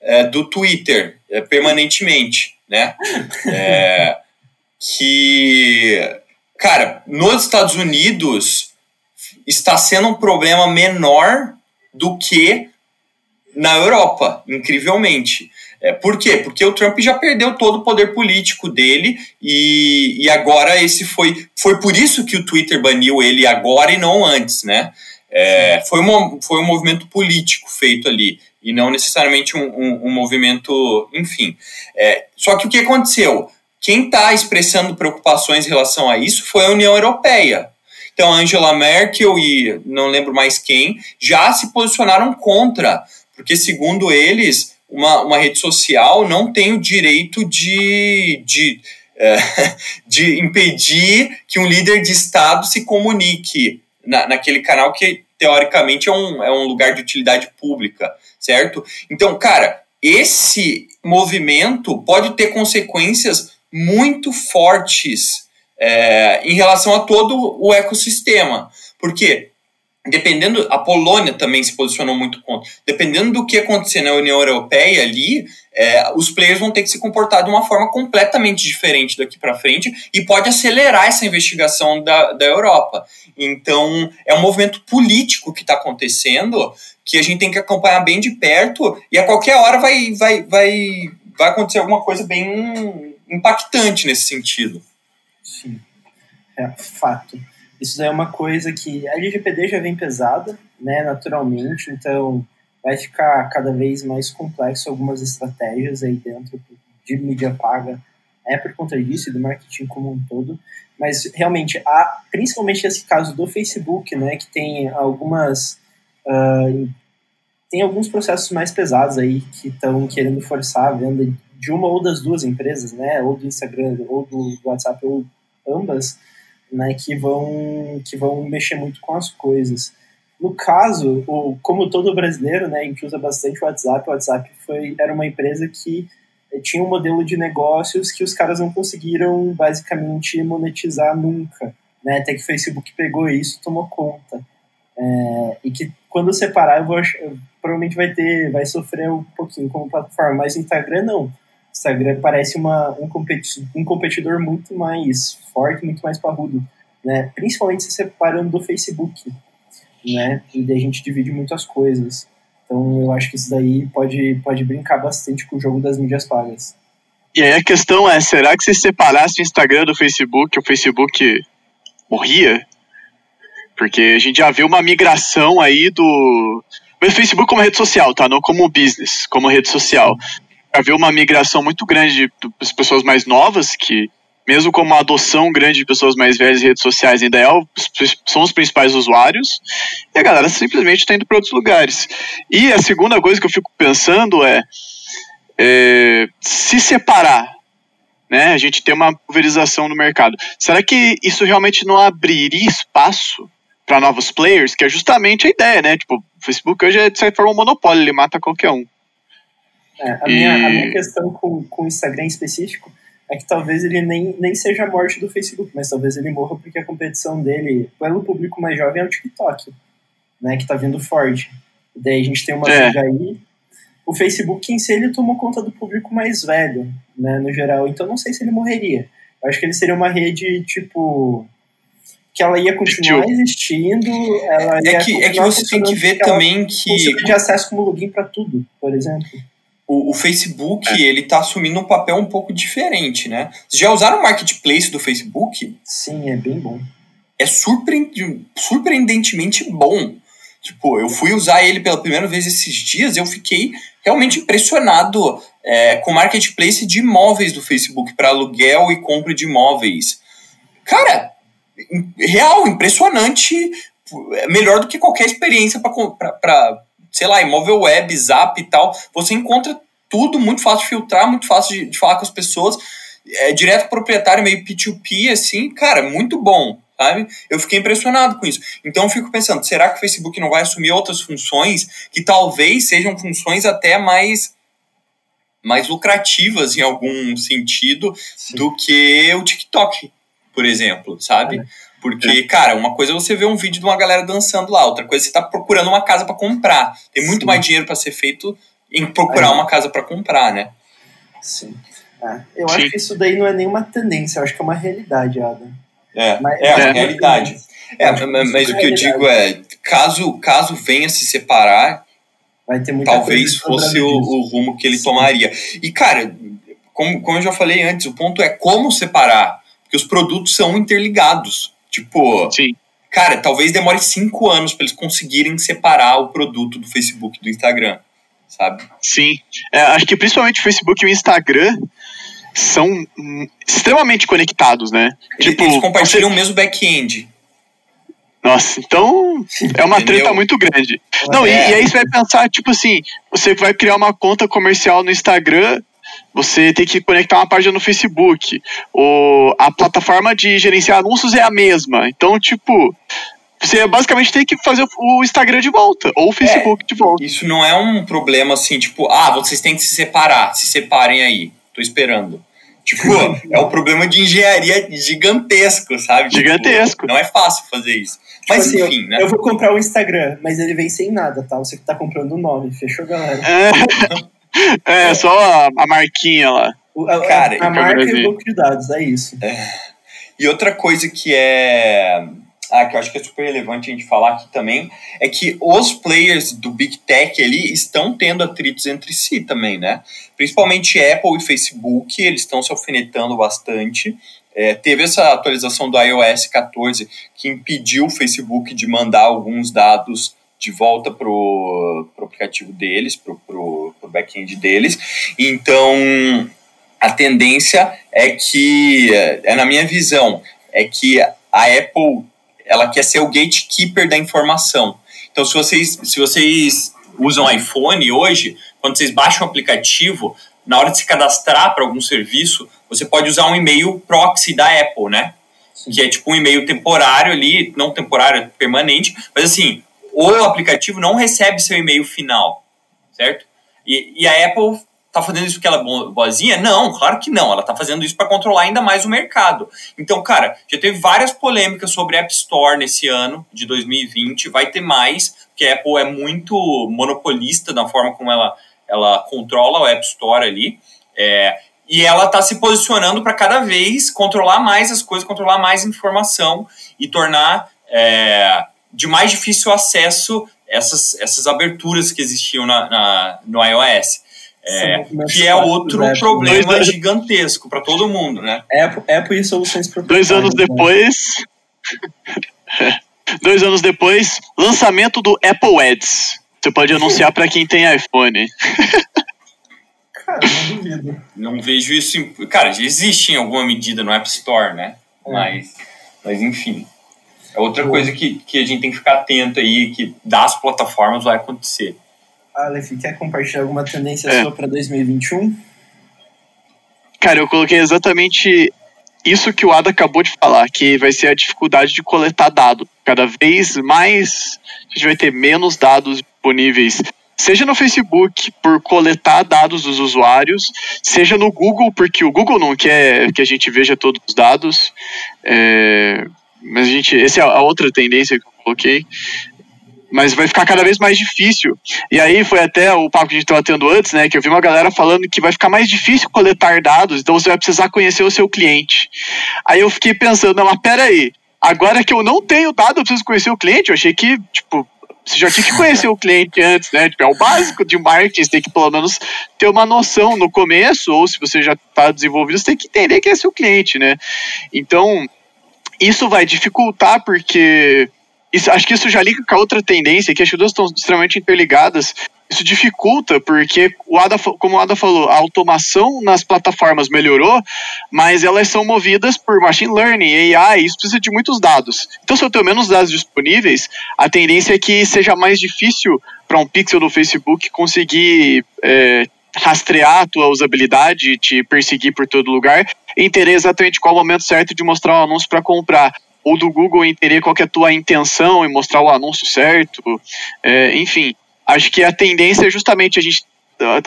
é, do Twitter é, permanentemente, né? É, que, cara, nos Estados Unidos está sendo um problema menor do que na Europa, incrivelmente. É, por quê? Porque o Trump já perdeu todo o poder político dele e, e agora esse foi. Foi por isso que o Twitter baniu ele agora e não antes, né? É, foi, uma, foi um movimento político feito ali e não necessariamente um, um, um movimento, enfim. É, só que o que aconteceu? Quem está expressando preocupações em relação a isso foi a União Europeia. Então, Angela Merkel e não lembro mais quem já se posicionaram contra, porque, segundo eles, uma, uma rede social não tem o direito de, de, é, de impedir que um líder de Estado se comunique na, naquele canal que, teoricamente, é um, é um lugar de utilidade pública, certo? Então, cara, esse movimento pode ter consequências muito fortes é, em relação a todo o ecossistema. Porque dependendo, a Polônia também se posicionou muito contra. Dependendo do que acontecer na União Europeia ali, é, os players vão ter que se comportar de uma forma completamente diferente daqui para frente e pode acelerar essa investigação da, da Europa. Então, é um movimento político que está acontecendo que a gente tem que acompanhar bem de perto e a qualquer hora vai, vai, vai, vai acontecer alguma coisa bem impactante nesse sentido. Sim, é fato. Isso é uma coisa que a LGPD já vem pesada, né, naturalmente, então vai ficar cada vez mais complexo algumas estratégias aí dentro de mídia paga. É por conta disso e do marketing como um todo, mas realmente há, principalmente esse caso do Facebook, né, que tem algumas uh, tem alguns processos mais pesados aí que estão querendo forçar a venda de uma ou das duas empresas, né, ou do Instagram ou do WhatsApp ou ambas, né, que vão que vão mexer muito com as coisas. No caso, o, como todo brasileiro, né, a gente usa bastante o WhatsApp. O WhatsApp foi era uma empresa que eh, tinha um modelo de negócios que os caras não conseguiram basicamente monetizar nunca, né? Até que o Facebook pegou isso, tomou conta. É, e que quando separar, eu vou provavelmente vai ter, vai sofrer um pouquinho como plataforma, mas o Instagram não. Instagram parece uma, um, competidor, um competidor muito mais forte, muito mais parrudo, né? Principalmente se separando do Facebook, né? E daí a gente divide muitas coisas. Então eu acho que isso daí pode, pode brincar bastante com o jogo das mídias pagas. E aí a questão é, será que se separasse o Instagram do Facebook, o Facebook morria? Porque a gente já viu uma migração aí do. O Facebook como rede social, tá? Não como business, como rede social haver uma migração muito grande das pessoas mais novas, que mesmo com uma adoção grande de pessoas mais velhas em redes sociais, ainda é, são os principais usuários, e a galera simplesmente está indo para outros lugares. E a segunda coisa que eu fico pensando é, é se separar, né, a gente tem uma pulverização no mercado, será que isso realmente não abriria espaço para novos players, que é justamente a ideia, né? Tipo, o Facebook hoje é de certa forma um monopólio, ele mata qualquer um. É, a, minha, a minha questão com, com o Instagram em específico é que talvez ele nem, nem seja a morte do Facebook, mas talvez ele morra porque a competição dele pelo público mais jovem é o TikTok, né, que tá vindo forte. E daí a gente tem uma é. aí. O Facebook em si ele tomou conta do público mais velho, né, no geral. Então não sei se ele morreria. Eu acho que ele seria uma rede tipo que ela ia continuar existindo. Ela é que é que você tem que ver também que de acesso como login para tudo, por exemplo o, o Facebook é. ele está assumindo um papel um pouco diferente, né? Vocês já usaram o marketplace do Facebook? Sim, é bem bom. É surpreendentemente bom. Tipo, eu fui usar ele pela primeira vez esses dias e eu fiquei realmente impressionado é, com o marketplace de imóveis do Facebook para aluguel e compra de imóveis. Cara, real, impressionante. Melhor do que qualquer experiência para sei lá, imóvel web, zap e tal, você encontra tudo muito fácil de filtrar, muito fácil de, de falar com as pessoas, é direto proprietário, meio P2P, assim, cara, muito bom, sabe? Eu fiquei impressionado com isso. Então eu fico pensando, será que o Facebook não vai assumir outras funções que talvez sejam funções até mais mais lucrativas em algum sentido Sim. do que o TikTok, por exemplo, sabe? É. Porque, é. cara, uma coisa é você ver um vídeo de uma galera dançando lá, outra coisa é você tá procurando uma casa para comprar. Tem muito Sim. mais dinheiro para ser feito em procurar uma casa para comprar, né? Sim. É, eu Sim. acho que isso daí não é nenhuma tendência, eu acho que é uma realidade, Adam. É, mas, é, uma realidade. É, mas, mas o que eu digo é, caso, caso venha se separar, talvez fosse o, o, rumo que ele Sim. tomaria. E, cara, como, como eu já falei antes, o ponto é como separar, porque os produtos são interligados. Tipo, Sim. cara, talvez demore cinco anos para eles conseguirem separar o produto do Facebook do Instagram, sabe? Sim. É, acho que principalmente o Facebook e o Instagram são extremamente conectados, né? Eles, tipo, eles compartilham você... o mesmo back-end. Nossa, então é uma treta muito grande. Não, é. e, e, aí você vai pensar, tipo assim, você vai criar uma conta comercial no Instagram, você tem que conectar uma página no Facebook. O, a plataforma de gerenciar anúncios é a mesma. Então, tipo, você basicamente tem que fazer o Instagram de volta, ou o Facebook é, de volta. Isso não é um problema assim, tipo, ah, vocês têm que se separar, se separem aí. Tô esperando. Tipo, é um problema de engenharia gigantesco, sabe? Tipo, gigantesco. Tipo, não é fácil fazer isso. Mas tipo assim, enfim, né? Eu vou comprar o Instagram, mas ele vem sem nada, tá? Você que tá comprando o nome, fechou, galera? É, é só a, a, marquinha lá. O, a, Cara, a, a marca e o banco de dados, é isso. É. E outra coisa que é ah, que eu acho que é super relevante a gente falar aqui também, é que os players do Big Tech ali estão tendo atritos entre si também, né? Principalmente Apple e Facebook, eles estão se alfinetando bastante. É, teve essa atualização do iOS 14 que impediu o Facebook de mandar alguns dados de volta para o aplicativo deles, para o back-end deles. Então, a tendência é que, é na minha visão, é que a Apple ela quer ser o gatekeeper da informação. Então, se vocês, se vocês usam iPhone hoje, quando vocês baixam o aplicativo, na hora de se cadastrar para algum serviço, você pode usar um e-mail proxy da Apple, né? Sim. Que é tipo um e-mail temporário ali, não temporário, é permanente, mas assim, o aplicativo não recebe seu e-mail final, certo? E, e a Apple tá fazendo isso porque ela é boazinha? Não, claro que não. Ela tá fazendo isso para controlar ainda mais o mercado. Então, cara, já teve várias polêmicas sobre App Store nesse ano de 2020. Vai ter mais, porque a Apple é muito monopolista na forma como ela, ela controla o App Store ali. É, e ela está se posicionando para cada vez controlar mais as coisas, controlar mais informação e tornar é, de mais difícil acesso essas, essas aberturas que existiam na, na no iOS. É, que é outro Apple. problema Dois gigantesco para todo mundo, né? Apple, Apple e soluções Dois anos né? depois. Dois anos depois, lançamento do Apple Ads. Você pode anunciar para quem tem iPhone. Cara, não duvido. Não vejo isso. Em, cara, já existe em alguma medida no App Store, né? É. Mas, mas, enfim. É outra coisa que, que a gente tem que ficar atento aí, que das plataformas vai acontecer. Aleph, quer compartilhar alguma tendência é. sua para 2021? Cara, eu coloquei exatamente isso que o Ada acabou de falar, que vai ser a dificuldade de coletar dados. Cada vez mais a gente vai ter menos dados disponíveis, seja no Facebook por coletar dados dos usuários, seja no Google, porque o Google não quer que a gente veja todos os dados. É, mas a gente, essa é a outra tendência que eu coloquei mas vai ficar cada vez mais difícil. E aí foi até o papo que a gente estava tendo antes, né? Que eu vi uma galera falando que vai ficar mais difícil coletar dados, então você vai precisar conhecer o seu cliente. Aí eu fiquei pensando, não, mas peraí, agora que eu não tenho dado, eu preciso conhecer o cliente. Eu achei que, tipo, você já tinha que conhecer o cliente antes, né? Tipo, é o básico de marketing, você tem que pelo menos ter uma noção no começo, ou se você já está desenvolvido, você tem que entender quem é seu cliente, né? Então, isso vai dificultar porque isso, acho que isso já liga com a outra tendência, que as duas estão extremamente interligadas. Isso dificulta, porque, o Ada, como o Ada falou, a automação nas plataformas melhorou, mas elas são movidas por machine learning, AI, isso precisa de muitos dados. Então, se eu tenho menos dados disponíveis, a tendência é que seja mais difícil para um pixel do Facebook conseguir é, rastrear a tua usabilidade, te perseguir por todo lugar, entender exatamente qual é o momento certo de mostrar um anúncio para comprar ou do Google entender qual é a tua intenção e mostrar o anúncio certo. É, enfim, acho que a tendência é justamente a gente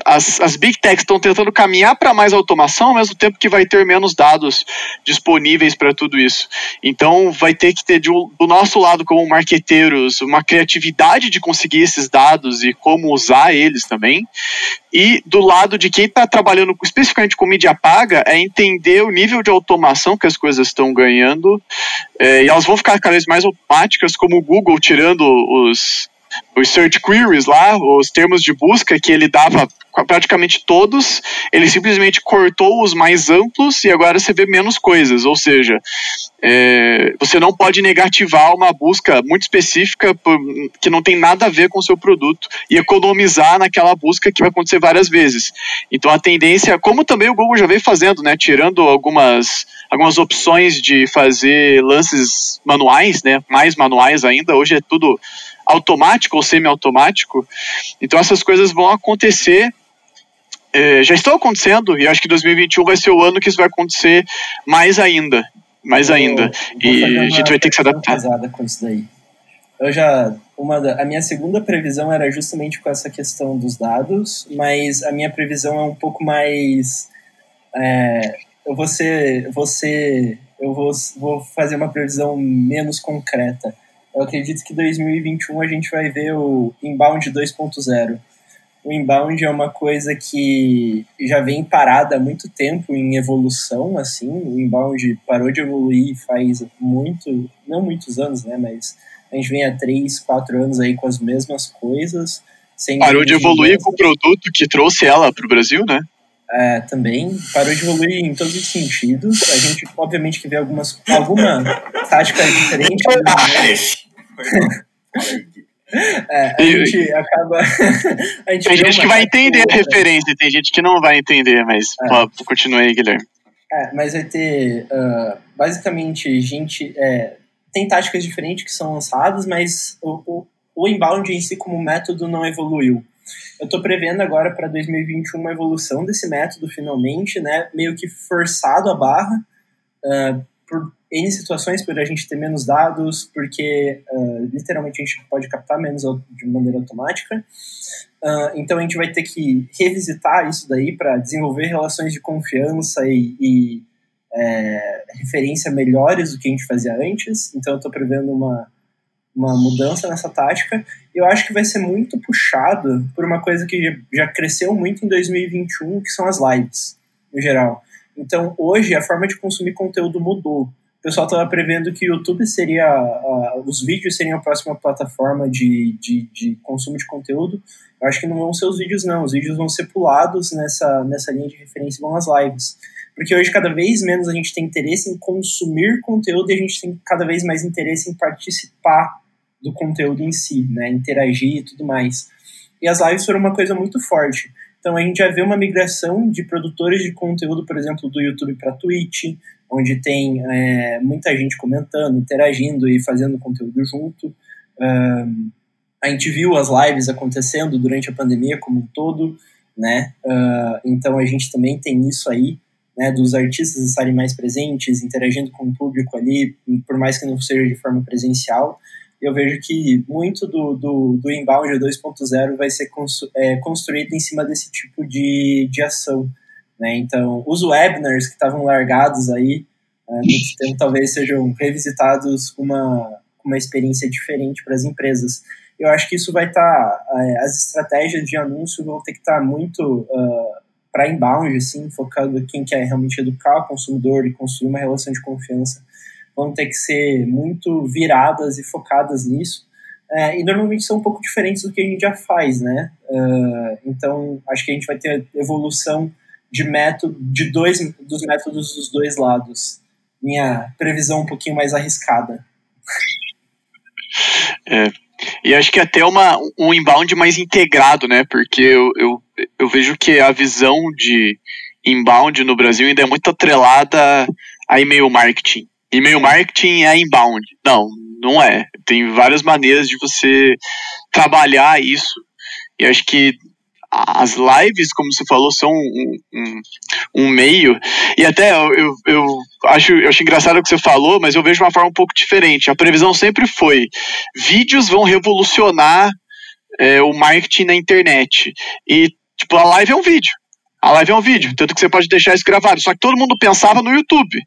as, as big techs estão tentando caminhar para mais automação, ao mesmo tempo que vai ter menos dados disponíveis para tudo isso. Então, vai ter que ter do, do nosso lado, como marqueteiros, uma criatividade de conseguir esses dados e como usar eles também. E do lado de quem está trabalhando especificamente com mídia paga, é entender o nível de automação que as coisas estão ganhando. É, e elas vão ficar cada vez mais automáticas, como o Google tirando os os search queries lá, os termos de busca que ele dava praticamente todos, ele simplesmente cortou os mais amplos e agora você vê menos coisas. Ou seja, é, você não pode negativar uma busca muito específica que não tem nada a ver com o seu produto e economizar naquela busca que vai acontecer várias vezes. Então a tendência, como também o Google já vem fazendo, né, tirando algumas, algumas opções de fazer lances manuais, né, mais manuais ainda, hoje é tudo automático ou semi-automático. Então essas coisas vão acontecer, é, já estão acontecendo, e acho que 2021 vai ser o ano que isso vai acontecer mais ainda. Mais vou, ainda. E a gente vai ter que se adaptar. com isso daí. Eu já. Uma da, a minha segunda previsão era justamente com essa questão dos dados, mas a minha previsão é um pouco mais. É, eu vou ser, vou ser, eu vou, vou fazer uma previsão menos concreta. Eu acredito que 2021 a gente vai ver o Inbound 2.0. O inbound é uma coisa que já vem parada há muito tempo em evolução, assim. O inbound parou de evoluir faz muito, não muitos anos, né? Mas a gente vem há três, quatro anos aí com as mesmas coisas. parou de evoluir com o produto que trouxe ela para o Brasil, né? É, também parou de evoluir em todos os sentidos. A gente, obviamente, que vê algumas, alguma tática diferente. É, a gente acaba. a gente tem gente que vai entender a referência, tem gente que não vai entender, mas é. continue aí, Guilherme. É, mas vai ter uh, basicamente gente. É, tem táticas diferentes que são lançadas, mas o, o, o inbound em si, como método, não evoluiu. Eu estou prevendo agora para 2021 uma evolução desse método, finalmente, né? Meio que forçado a barra, uh, por N situações, por a gente ter menos dados, porque uh, literalmente a gente pode captar menos de maneira automática. Uh, então a gente vai ter que revisitar isso daí para desenvolver relações de confiança e, e é, referência melhores do que a gente fazia antes. Então eu estou prevendo uma, uma mudança nessa tática. Eu acho que vai ser muito puxado por uma coisa que já cresceu muito em 2021, que são as lives, no geral. Então, hoje, a forma de consumir conteúdo mudou o pessoal estava prevendo que o YouTube seria. Uh, os vídeos seriam a próxima plataforma de, de, de, consumo de conteúdo. Eu acho que não vão ser os vídeos, não. Os vídeos vão ser pulados nessa, nessa linha de referência vão as lives. Porque hoje, cada vez menos, a gente tem interesse em consumir conteúdo e a gente tem cada vez mais interesse em participar do conteúdo em si, né? Interagir e tudo mais. E as lives foram uma coisa muito forte. Então a gente já vê uma migração de produtores de conteúdo, por exemplo, do YouTube para Twitch, onde tem é, muita gente comentando, interagindo e fazendo conteúdo junto. Um, a gente viu as lives acontecendo durante a pandemia como um todo, né? Uh, então a gente também tem isso aí, né? Dos artistas estarem mais presentes, interagindo com o público ali, por mais que não seja de forma presencial. Eu vejo que muito do, do, do Inbound 2.0 vai ser constru, é, construído em cima desse tipo de, de ação. Né? Então, os webinars que estavam largados aí há muito tempo talvez sejam revisitados com uma, uma experiência diferente para as empresas. Eu acho que isso vai estar, tá, é, as estratégias de anúncio vão ter que estar tá muito uh, para inbound, assim, focando quem quer realmente educar o consumidor e construir uma relação de confiança, vão ter que ser muito viradas e focadas nisso. É, e normalmente são um pouco diferentes do que a gente já faz, né? Uh, então, acho que a gente vai ter evolução de método, de dois, dos métodos dos dois lados. Minha previsão um pouquinho mais arriscada. É, e acho que até uma, um inbound mais integrado, né? Porque eu, eu, eu vejo que a visão de inbound no Brasil ainda é muito atrelada a e-mail marketing. E-mail marketing é inbound. Não, não é. Tem várias maneiras de você trabalhar isso. E acho que as lives, como você falou, são um, um, um meio. E até eu, eu, eu, acho, eu acho engraçado o que você falou, mas eu vejo uma forma um pouco diferente. A previsão sempre foi: vídeos vão revolucionar é, o marketing na internet. E Tipo, a live é um vídeo. A live é um vídeo, tanto que você pode deixar isso gravado. Só que todo mundo pensava no YouTube.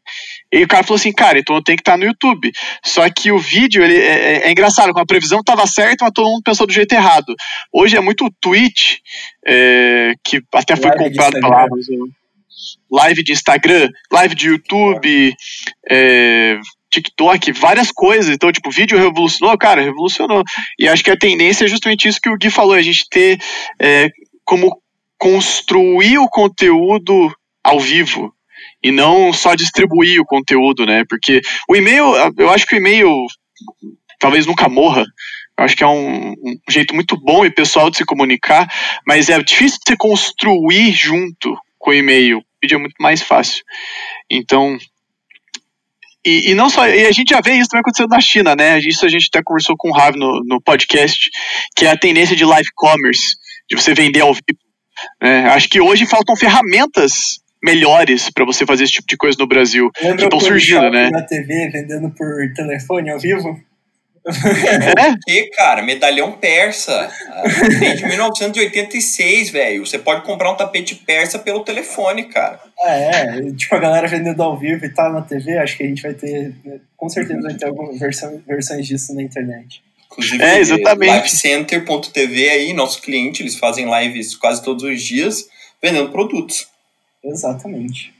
E o cara falou assim, cara, então eu tenho que estar no YouTube. Só que o vídeo, ele é, é, é engraçado, com a previsão estava certa, mas todo mundo pensou do jeito errado. Hoje é muito Twitch, é, que até foi live comprado pela Amazon. Live de Instagram, live de YouTube, é, TikTok, várias coisas. Então, tipo, vídeo revolucionou, cara, revolucionou. E acho que a tendência é justamente isso que o Gui falou, a gente ter é, como construir o conteúdo ao vivo e não só distribuir o conteúdo, né? Porque o e-mail, eu acho que o e-mail talvez nunca morra. Eu acho que é um, um, jeito muito bom e pessoal de se comunicar, mas é difícil de se construir junto com o e-mail. O vídeo é muito mais fácil. Então, e, e, não só, e a gente já vê isso também acontecendo na China, né? Isso a gente até conversou com o Rav no, no podcast, que é a tendência de live commerce, de você vender ao vivo. É, acho que hoje faltam ferramentas melhores para você fazer esse tipo de coisa no Brasil Lembra que estão surgindo, né? Na TV vendendo por telefone ao vivo? É? que, cara? Medalhão persa. Desde 1986, velho. Você pode comprar um tapete persa pelo telefone, cara. Ah, é. Tipo, a galera vendendo ao vivo e tal na TV, acho que a gente vai ter. Com certeza vai ter algumas versões disso na internet. Inclusive, é, exatamente. livecenter.tv aí, nosso cliente, eles fazem lives quase todos os dias vendendo produtos. Exatamente.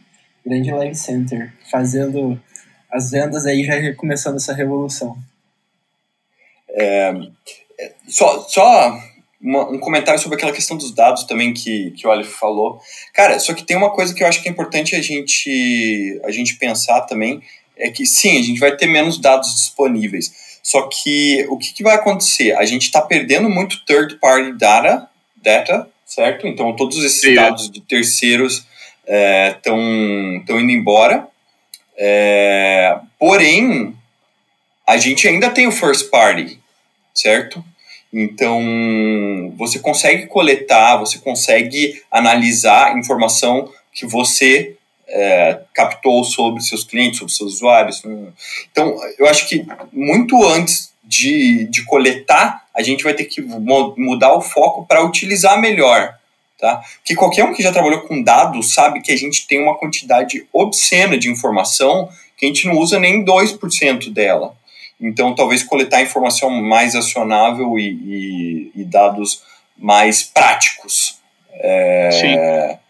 Grande Live Center, fazendo as vendas aí já começando essa revolução. É, só só uma, um comentário sobre aquela questão dos dados também que, que o Olive falou. Cara, só que tem uma coisa que eu acho que é importante a gente, a gente pensar também, é que sim, a gente vai ter menos dados disponíveis só que o que, que vai acontecer? A gente está perdendo muito third party data, data, certo? Então todos esses Sim. dados de terceiros estão é, indo embora. É, porém, a gente ainda tem o first party, certo? Então, você consegue coletar, você consegue analisar informação que você é, captou sobre seus clientes, sobre seus usuários. Então, eu acho que muito antes de, de coletar, a gente vai ter que mudar o foco para utilizar melhor. Tá? Que qualquer um que já trabalhou com dados sabe que a gente tem uma quantidade obscena de informação que a gente não usa nem 2% dela. Então, talvez coletar informação mais acionável e, e, e dados mais práticos. É, Sim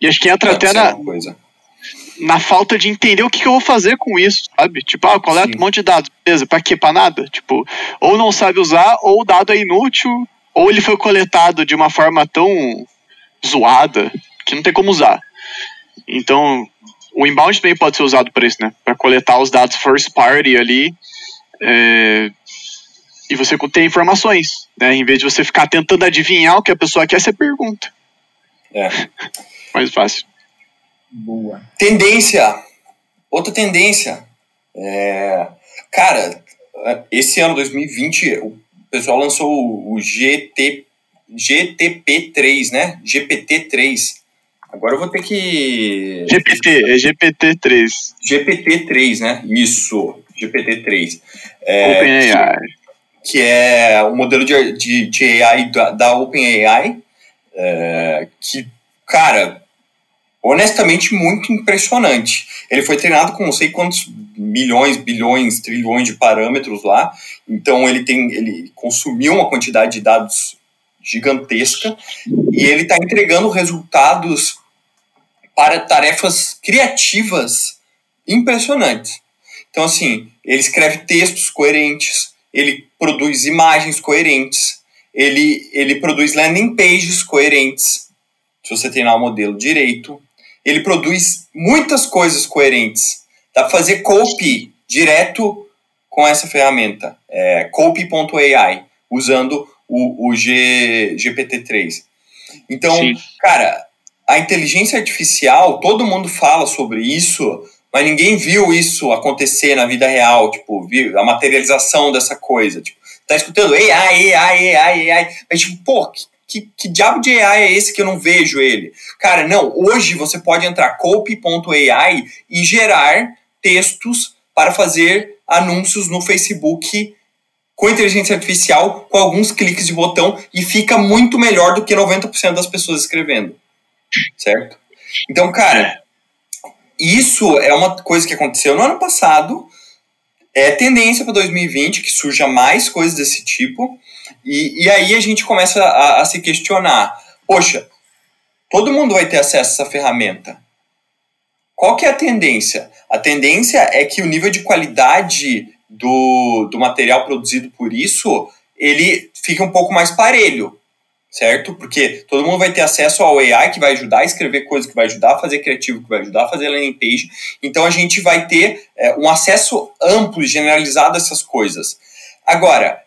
e acho que entra até na, na falta de entender o que, que, eu vou fazer com isso, sabe? Tipo, ah, coleta um monte de dados, beleza, pra quê? Pra nada? Tipo, ou não sabe usar, ou o dado é inútil, ou ele foi coletado de uma forma tão zoada que não tem como usar. Então, o inbound também pode ser usado para isso, né? Para coletar os dados first party ali. É, e você ter informações, né? Em vez de você ficar tentando adivinhar o que a pessoa quer, você pergunta. É. Mais fácil. Boa. Tendência. Outra tendência. É... Cara, esse ano 2020, o pessoal lançou o GT, GTP3, né? GPT-3. Agora eu vou ter que. GPT, é GPT-3. GPT-3, né? Isso, GPT-3. É, OpenAI. Que, que, é o modelo de, de, de AI da, da OpenAI, é, que cara, honestamente muito impressionante. Ele foi treinado com não sei quantos milhões, bilhões, trilhões de parâmetros lá. Então ele tem, ele consumiu uma quantidade de dados gigantesca e ele está entregando resultados para tarefas criativas impressionantes. Então assim, ele escreve textos coerentes, ele produz imagens coerentes, ele ele produz landing pages coerentes se você treinar o modelo direito. Ele produz muitas coisas coerentes. Dá para fazer copy direto com essa ferramenta, é, copy.ai, usando o, o G, GPT-3. Então, Sim. cara, a inteligência artificial, todo mundo fala sobre isso, mas ninguém viu isso acontecer na vida real, tipo, a materialização dessa coisa. Tipo, tá escutando AI, AI, AI, AI, mas tipo, pô, que, que diabo de AI é esse que eu não vejo ele? Cara, não, hoje você pode entrar copy.ai e gerar textos para fazer anúncios no Facebook com inteligência artificial, com alguns cliques de botão, e fica muito melhor do que 90% das pessoas escrevendo. Certo? Então, cara, isso é uma coisa que aconteceu no ano passado, é tendência para 2020 que surja mais coisas desse tipo, e, e aí a gente começa a, a se questionar: poxa, todo mundo vai ter acesso a essa ferramenta. Qual que é a tendência? A tendência é que o nível de qualidade do, do material produzido por isso, ele fica um pouco mais parelho, certo? Porque todo mundo vai ter acesso ao AI que vai ajudar a escrever coisas, que vai ajudar a fazer criativo, que vai ajudar a fazer landing page. Então a gente vai ter é, um acesso amplo e generalizado a essas coisas. Agora,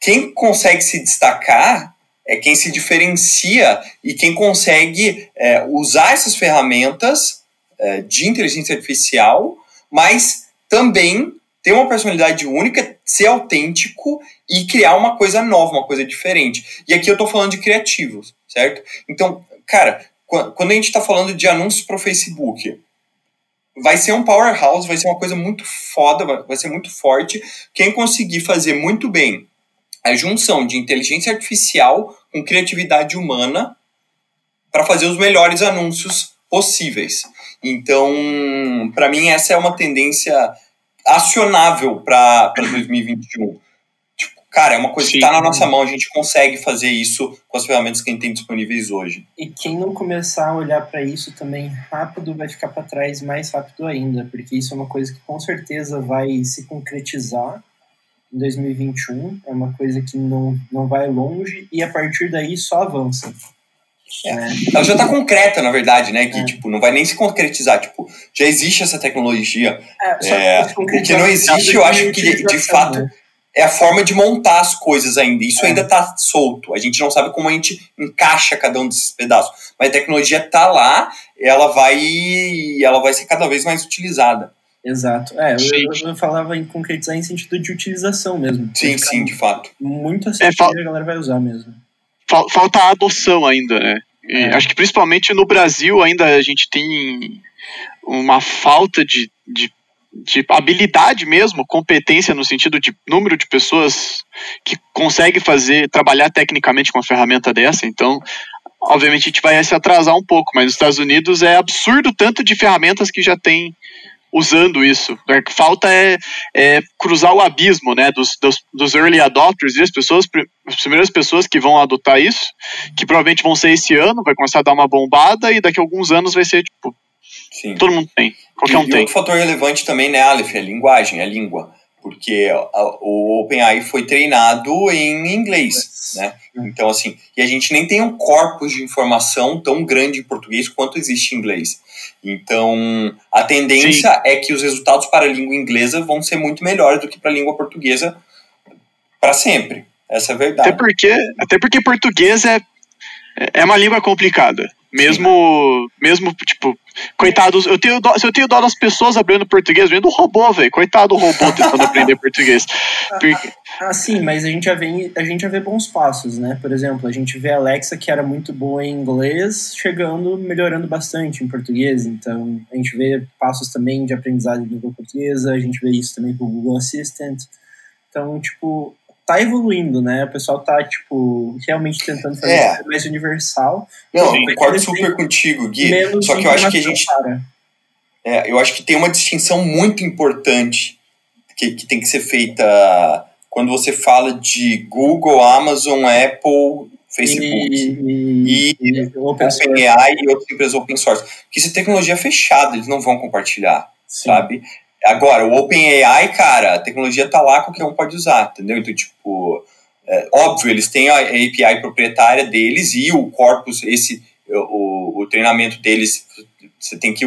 quem consegue se destacar é quem se diferencia e quem consegue é, usar essas ferramentas é, de inteligência artificial, mas também ter uma personalidade única, ser autêntico e criar uma coisa nova, uma coisa diferente. E aqui eu estou falando de criativos, certo? Então, cara, quando a gente está falando de anúncios para o Facebook, vai ser um powerhouse, vai ser uma coisa muito foda, vai ser muito forte. Quem conseguir fazer muito bem a junção de inteligência artificial com criatividade humana para fazer os melhores anúncios possíveis. Então, para mim, essa é uma tendência acionável para 2021. Tipo, cara, é uma coisa Sim. que está na nossa mão, a gente consegue fazer isso com as ferramentas que a gente tem disponíveis hoje. E quem não começar a olhar para isso também rápido vai ficar para trás mais rápido ainda, porque isso é uma coisa que com certeza vai se concretizar em 2021, é uma coisa que não, não vai longe e a partir daí só avança. É. é. Ela já está concreta, na verdade, né? Que, é. tipo, não vai nem se concretizar. Tipo, já existe essa tecnologia. É, é, o que não existe, eu acho que, de fato, né? é a forma de montar as coisas ainda. Isso é. ainda está solto. A gente não sabe como a gente encaixa cada um desses pedaços. Mas a tecnologia está lá, ela vai, ela vai ser cada vez mais utilizada. Exato. É, eu, eu, falava em concretizar em sentido de utilização mesmo. Sim, sim, de fato. Muito assim é, a galera vai usar mesmo falta a adoção ainda, né? É. Acho que principalmente no Brasil ainda a gente tem uma falta de, de, de, habilidade mesmo, competência no sentido de número de pessoas que consegue fazer, trabalhar tecnicamente com uma ferramenta dessa. Então, obviamente a gente vai se atrasar um pouco, mas nos Estados Unidos é absurdo tanto de ferramentas que já tem usando isso. O que falta é, é, cruzar o abismo né, dos, dos, dos, early adopters e as pessoas, as primeiras pessoas que vão adotar isso, que provavelmente vão ser esse ano, vai começar a dar uma bombada e daqui a alguns anos vai ser tipo. Sim. Todo mundo tem. Qualquer e, um e tem. outro fator relevante também, né, Aleph, é a linguagem, é a língua. Porque o OpenAI foi treinado em inglês, né? Então, assim, e a gente nem tem um corpus de informação tão grande em português quanto existe em inglês. Então, a tendência Sim. é que os resultados para a língua inglesa vão ser muito melhores do que para a língua portuguesa para sempre. Essa é a verdade. Até porque, até porque português é, é uma língua complicada. Mesmo, mesmo, tipo, coitados, eu tenho dó, se eu tenho dó das pessoas aprendendo português, vendo o robô, velho, coitado do robô tentando aprender português. Porque... Ah, sim, mas a gente, já vê, a gente já vê bons passos, né? Por exemplo, a gente vê a Alexa, que era muito boa em inglês, chegando, melhorando bastante em português. Então, a gente vê passos também de aprendizado em língua portuguesa, a gente vê isso também com o Google Assistant. Então, tipo, tá evoluindo, né? O pessoal tá, tipo, realmente tentando fazer é. mais universal. Não, eu concordo super contigo, Gui. Só que eu acho que a gente. É, eu acho que tem uma distinção muito importante que, que tem que ser feita quando você fala de Google, Amazon, Apple, Facebook e, e, e OpenAI e outras empresas open source. Porque isso é tecnologia fechada, eles não vão compartilhar, Sim. sabe? Agora, o OpenAI, cara, a tecnologia tá lá, qualquer um pode usar, entendeu? Então, tipo, é, óbvio, eles têm a API proprietária deles e o corpus, esse, o, o treinamento deles, você tem que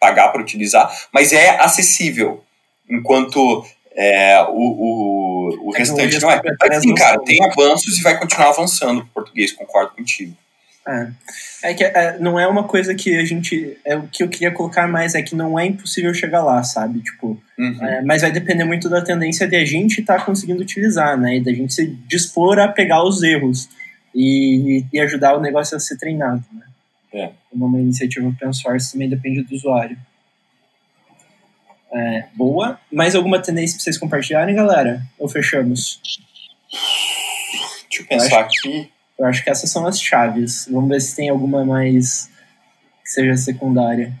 pagar para utilizar, mas é acessível, enquanto é, o, o, o restante não é. Mas sim, cara, tem avanços e vai continuar avançando o português, concordo contigo. É. É que é, não é uma coisa que a gente. É o que eu queria colocar mais, é que não é impossível chegar lá, sabe? Tipo, uhum. é, mas vai depender muito da tendência de a gente estar tá conseguindo utilizar, né? E da gente se dispor a pegar os erros e, e ajudar o negócio a ser treinado, né? É. Uma iniciativa open source também depende do usuário. É, boa. Mais alguma tendência para vocês compartilharem, galera? Ou fechamos? Deixa eu pensar eu aqui. Eu acho que essas são as chaves. Vamos ver se tem alguma mais que seja secundária.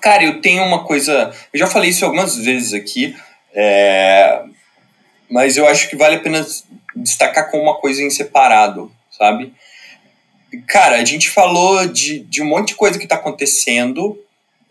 Cara, eu tenho uma coisa. Eu já falei isso algumas vezes aqui, é, mas eu acho que vale a pena destacar como uma coisa em separado, sabe? Cara, a gente falou de, de um monte de coisa que está acontecendo,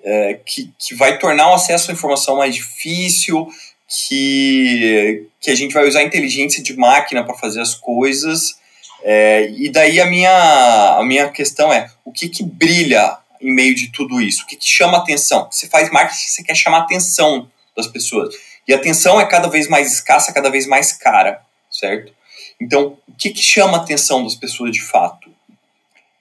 é, que, que vai tornar o acesso à informação mais difícil, que, que a gente vai usar inteligência de máquina para fazer as coisas. É, e daí a minha, a minha questão é: o que, que brilha em meio de tudo isso? O que, que chama atenção? Você faz marketing, você quer chamar atenção das pessoas. E a atenção é cada vez mais escassa, cada vez mais cara, certo? Então, o que, que chama atenção das pessoas de fato?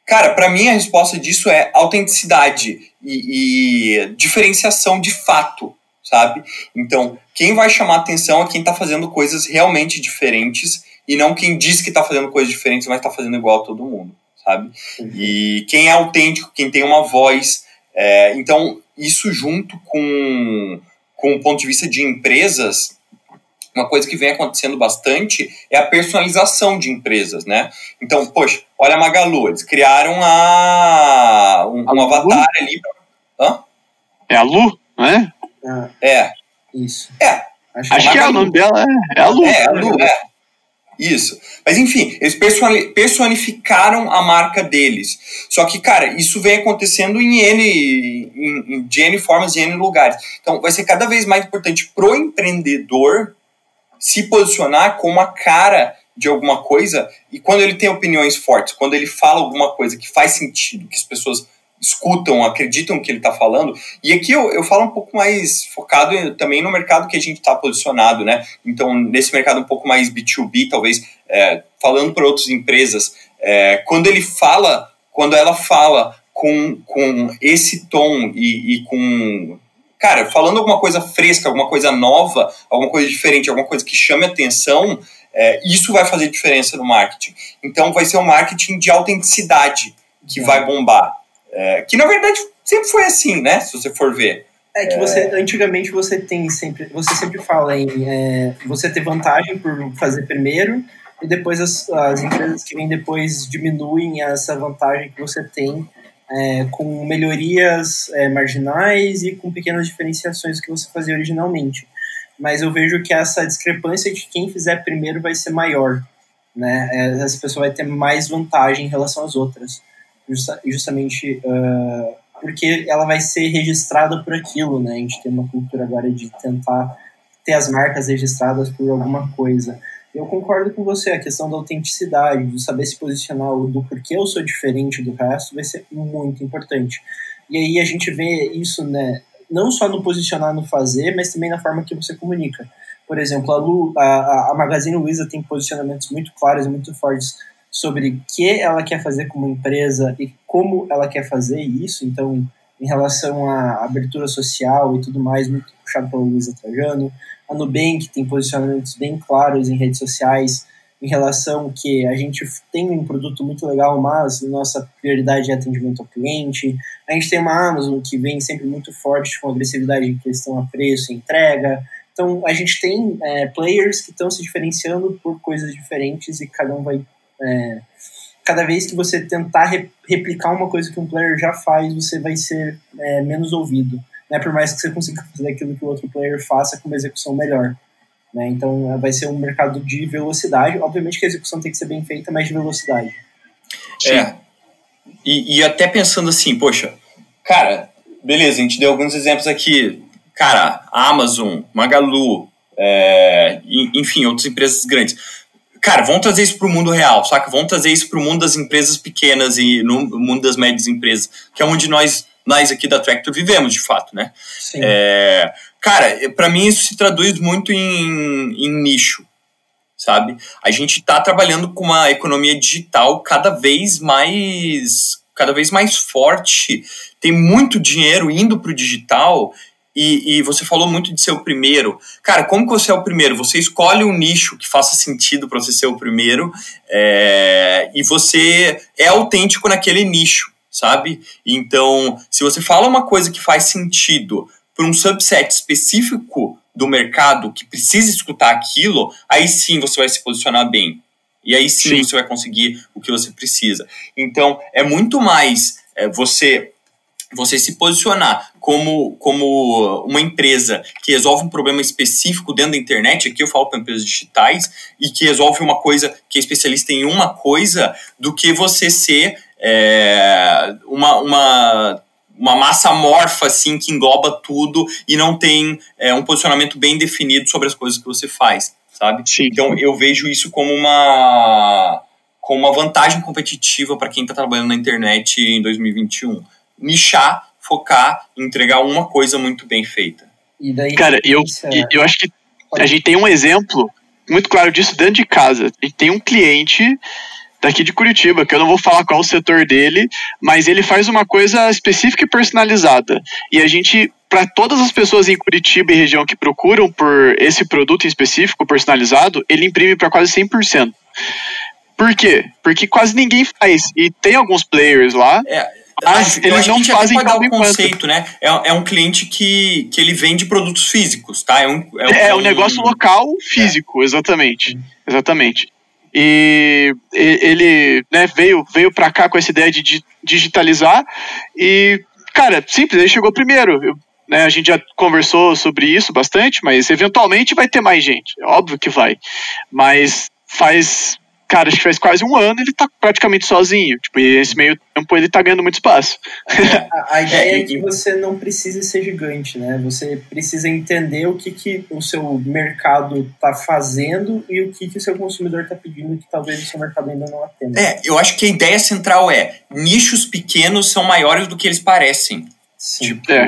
Cara, para mim a resposta disso é autenticidade e, e, diferenciação de fato, sabe? Então, quem vai chamar atenção é quem está fazendo coisas realmente diferentes e não quem diz que está fazendo coisas diferentes, mas está fazendo igual a todo mundo, sabe? Uhum. E quem é autêntico, quem tem uma voz. É, então, isso junto com, com o ponto de vista de empresas, uma coisa que vem acontecendo bastante é a personalização de empresas, né? Então, poxa, olha a Magalu, eles criaram a, um, um avatar ali. Hã? É a Lu, não é? É. Isso. É. Acho, Acho que, é o nome dela é, é a Lu. É, a Lu, é. Isso. Mas enfim, eles personificaram a marca deles. Só que, cara, isso vem acontecendo em N, em, de N formas, em N lugares. Então, vai ser cada vez mais importante pro empreendedor se posicionar como a cara de alguma coisa e quando ele tem opiniões fortes, quando ele fala alguma coisa que faz sentido, que as pessoas escutam, acreditam que ele está falando. E aqui eu, eu falo um pouco mais focado também no mercado que a gente está posicionado, né? Então, nesse mercado um pouco mais B2B, talvez, é, falando para outras empresas, é, quando ele fala, quando ela fala com, com esse tom e, e com cara, falando alguma coisa fresca, alguma coisa nova, alguma coisa diferente, alguma coisa que chame atenção, é, isso vai fazer diferença no marketing. Então vai ser um marketing de autenticidade que vai bombar. É, que na verdade sempre foi assim, né? Se você for ver. É que você, é... antigamente você tem sempre, você sempre fala em é, você ter vantagem por fazer primeiro e depois as, as empresas que vêm depois diminuem essa vantagem que você tem é, com melhorias é, marginais e com pequenas diferenciações que você fazia originalmente. Mas eu vejo que essa discrepância de quem fizer primeiro vai ser maior, né? É, essa pessoa vai ter mais vantagem em relação às outras justa, justamente uh, porque ela vai ser registrada por aquilo, né? A gente tem uma cultura agora de tentar ter as marcas registradas por alguma coisa. Eu concordo com você, a questão da autenticidade, de saber se posicionar, do porquê eu sou diferente do resto, vai ser muito importante. E aí a gente vê isso, né, não só no posicionar, no fazer, mas também na forma que você comunica. Por exemplo, a, Lu, a, a Magazine Luiza tem posicionamentos muito claros e muito fortes sobre o que ela quer fazer como empresa e como ela quer fazer isso. Então, em relação à abertura social e tudo mais, muito puxado pela Luísa Trajano. A Nubank tem posicionamentos bem claros em redes sociais em relação que a gente tem um produto muito legal, mas nossa prioridade é atendimento ao cliente. A gente tem uma Amazon que vem sempre muito forte com agressividade em questão a preço e entrega. Então, a gente tem é, players que estão se diferenciando por coisas diferentes e cada um vai é, cada vez que você tentar re replicar uma coisa que um player já faz, você vai ser é, menos ouvido. Né? Por mais que você consiga fazer aquilo que o outro player faça com uma execução melhor. Né? Então vai ser um mercado de velocidade. Obviamente que a execução tem que ser bem feita, mas de velocidade. É. E, e até pensando assim, poxa, cara, beleza, a gente deu alguns exemplos aqui. Cara, Amazon, Magalu, é, enfim, outras empresas grandes cara, vamos trazer isso para o mundo real, saca? Vamos trazer isso para o mundo das empresas pequenas e no mundo das médias empresas, que é onde nós, nós aqui da Tractor vivemos, de fato, né? Sim. É, cara, para mim isso se traduz muito em, em nicho, sabe? A gente está trabalhando com uma economia digital cada vez mais cada vez mais forte, tem muito dinheiro indo para o digital e, e, você falou muito de ser o primeiro. Cara, como que você é o primeiro? Você escolhe um nicho que faça sentido para você ser o primeiro é, e você é autêntico naquele nicho, sabe? Então, se você fala uma coisa que faz sentido para um subset específico do mercado que precisa escutar aquilo, aí sim você vai se posicionar bem. E aí sim, sim. você vai conseguir o que você precisa. Então, é muito mais é, você você se posicionar como, como uma empresa que resolve um problema específico dentro da internet, aqui eu falo para empresas digitais, e que resolve uma coisa, que é especialista em uma coisa, do que você ser é, uma, uma, uma massa amorfa, assim, que engloba tudo e não tem é, um posicionamento bem definido sobre as coisas que você faz, sabe? Sim. Então, eu vejo isso como uma, como uma vantagem competitiva para quem está trabalhando na internet em 2021 nichar, focar, entregar uma coisa muito bem feita. E daí, Cara, eu, é... eu acho que a gente tem um exemplo muito claro disso dentro de casa. A gente tem um cliente daqui de Curitiba, que eu não vou falar qual o setor dele, mas ele faz uma coisa específica e personalizada. E a gente, para todas as pessoas em Curitiba e região que procuram por esse produto em específico, personalizado, ele imprime para quase 100%. Por quê? Porque quase ninguém faz. E tem alguns players lá. É, eu eles não fazem pode dar o conceito, né? É, é um cliente que, que ele vende produtos físicos, tá? É um, é um, é um negócio local físico, é. exatamente. Exatamente. E ele né, veio, veio para cá com essa ideia de digitalizar e, cara, simples, ele chegou primeiro. Eu, né, a gente já conversou sobre isso bastante, mas eventualmente vai ter mais gente. É óbvio que vai. Mas faz cara, acho que faz quase um ano ele tá praticamente sozinho. Tipo, e esse meio tempo ele tá ganhando muito espaço. A, a ideia é que você não precisa ser gigante, né? Você precisa entender o que, que o seu mercado tá fazendo e o que, que o seu consumidor tá pedindo que talvez o seu mercado ainda não atenda. É, eu acho que a ideia central é nichos pequenos são maiores do que eles parecem. Sim. Tipo, é.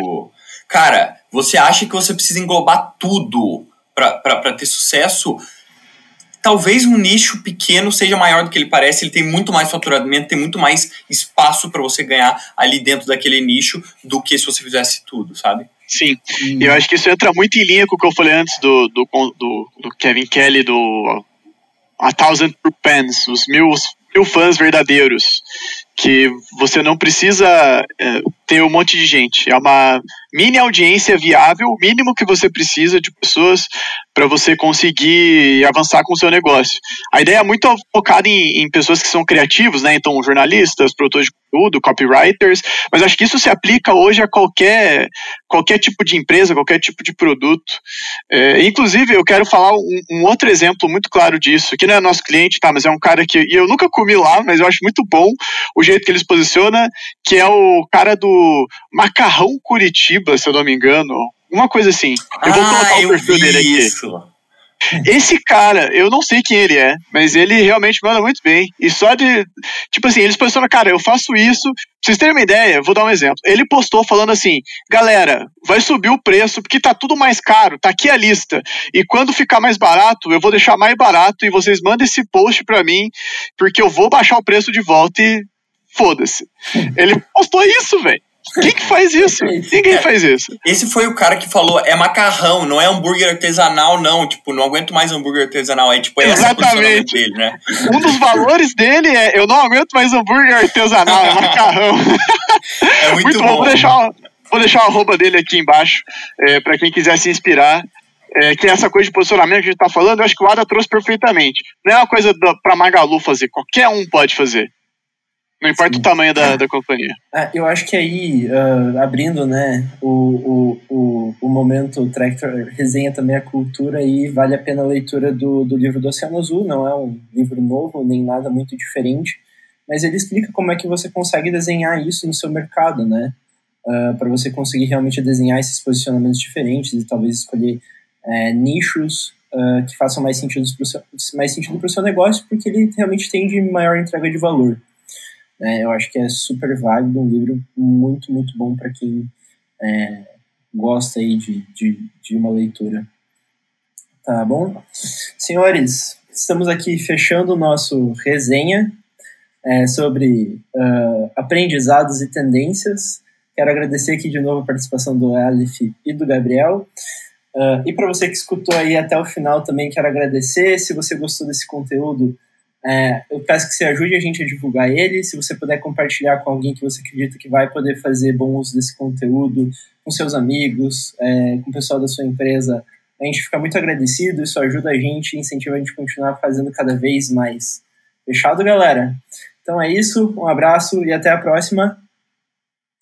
cara, você acha que você precisa englobar tudo para ter sucesso? Talvez um nicho pequeno seja maior do que ele parece, ele tem muito mais faturamento, tem muito mais espaço para você ganhar ali dentro daquele nicho do que se você fizesse tudo, sabe? Sim, hum. eu acho que isso entra muito em linha com o que eu falei antes do, do, do, do Kevin Kelly, do A Thousand True Fans, os mil, mil fãs verdadeiros, que você não precisa é, ter um monte de gente, é uma mini audiência viável, o mínimo que você precisa de pessoas para você conseguir avançar com o seu negócio. A ideia é muito focada em, em, pessoas que são criativos, né? Então, jornalistas, produtores de conteúdo, copywriters, mas acho que isso se aplica hoje a qualquer, qualquer tipo de empresa, qualquer tipo de produto. É, inclusive, eu quero falar um, um, outro exemplo muito claro disso, que não é nosso cliente, tá? Mas é um cara que e eu nunca comi lá, mas eu acho muito bom o jeito que ele se posiciona, que é o cara do Macarrão Curitiba, se eu não me engano uma coisa assim. Eu vou ah, colocar o perfil dele aqui. Isso. Esse cara, eu não sei quem ele é, mas ele realmente manda muito bem. E só de. Tipo assim, eles posicionam, cara, eu faço isso. Pra vocês terem uma ideia, vou dar um exemplo. Ele postou falando assim: galera, vai subir o preço porque tá tudo mais caro, tá aqui a lista. E quando ficar mais barato, eu vou deixar mais barato e vocês mandem esse post pra mim, porque eu vou baixar o preço de volta e foda-se. Ele postou isso, velho. Quem que faz isso? Ninguém faz isso. Esse foi o cara que falou, é macarrão, não é hambúrguer artesanal, não. Tipo, não aguento mais hambúrguer artesanal. É tipo, é Exatamente. dele, né? Um dos valores dele é, eu não aguento mais hambúrguer artesanal, é macarrão. É muito, muito bom. bom. Vou deixar, vou deixar o arroba dele aqui embaixo, é, para quem quiser se inspirar. É, que é essa coisa de posicionamento que a gente tá falando, eu acho que o Ada trouxe perfeitamente. Não é uma coisa para Magalu fazer, qualquer um pode fazer. Não importa Sim. o tamanho da, é. da companhia. É, eu acho que aí, uh, abrindo né, o, o, o, o momento Tractor resenha também a cultura e vale a pena a leitura do, do livro do Oceano Azul, não é um livro novo, nem nada muito diferente, mas ele explica como é que você consegue desenhar isso no seu mercado, né? Uh, para você conseguir realmente desenhar esses posicionamentos diferentes e talvez escolher é, nichos uh, que façam mais sentido para o seu, mais sentido pro seu negócio, porque ele realmente tem de maior entrega de valor. Né? Eu acho que é super válido, um livro muito, muito bom para quem é, gosta aí de, de, de uma leitura. Tá bom? Senhores, estamos aqui fechando o nosso resenha é, sobre uh, aprendizados e tendências. Quero agradecer aqui de novo a participação do Aleph e do Gabriel. Uh, e para você que escutou aí até o final também quero agradecer. Se você gostou desse conteúdo, é, eu peço que você ajude a gente a divulgar ele. Se você puder compartilhar com alguém que você acredita que vai poder fazer bom uso desse conteúdo, com seus amigos, é, com o pessoal da sua empresa, A gente fica muito agradecido, isso ajuda a gente, incentiva a gente a continuar fazendo cada vez mais. Fechado, galera? Então é isso, um abraço e até a próxima.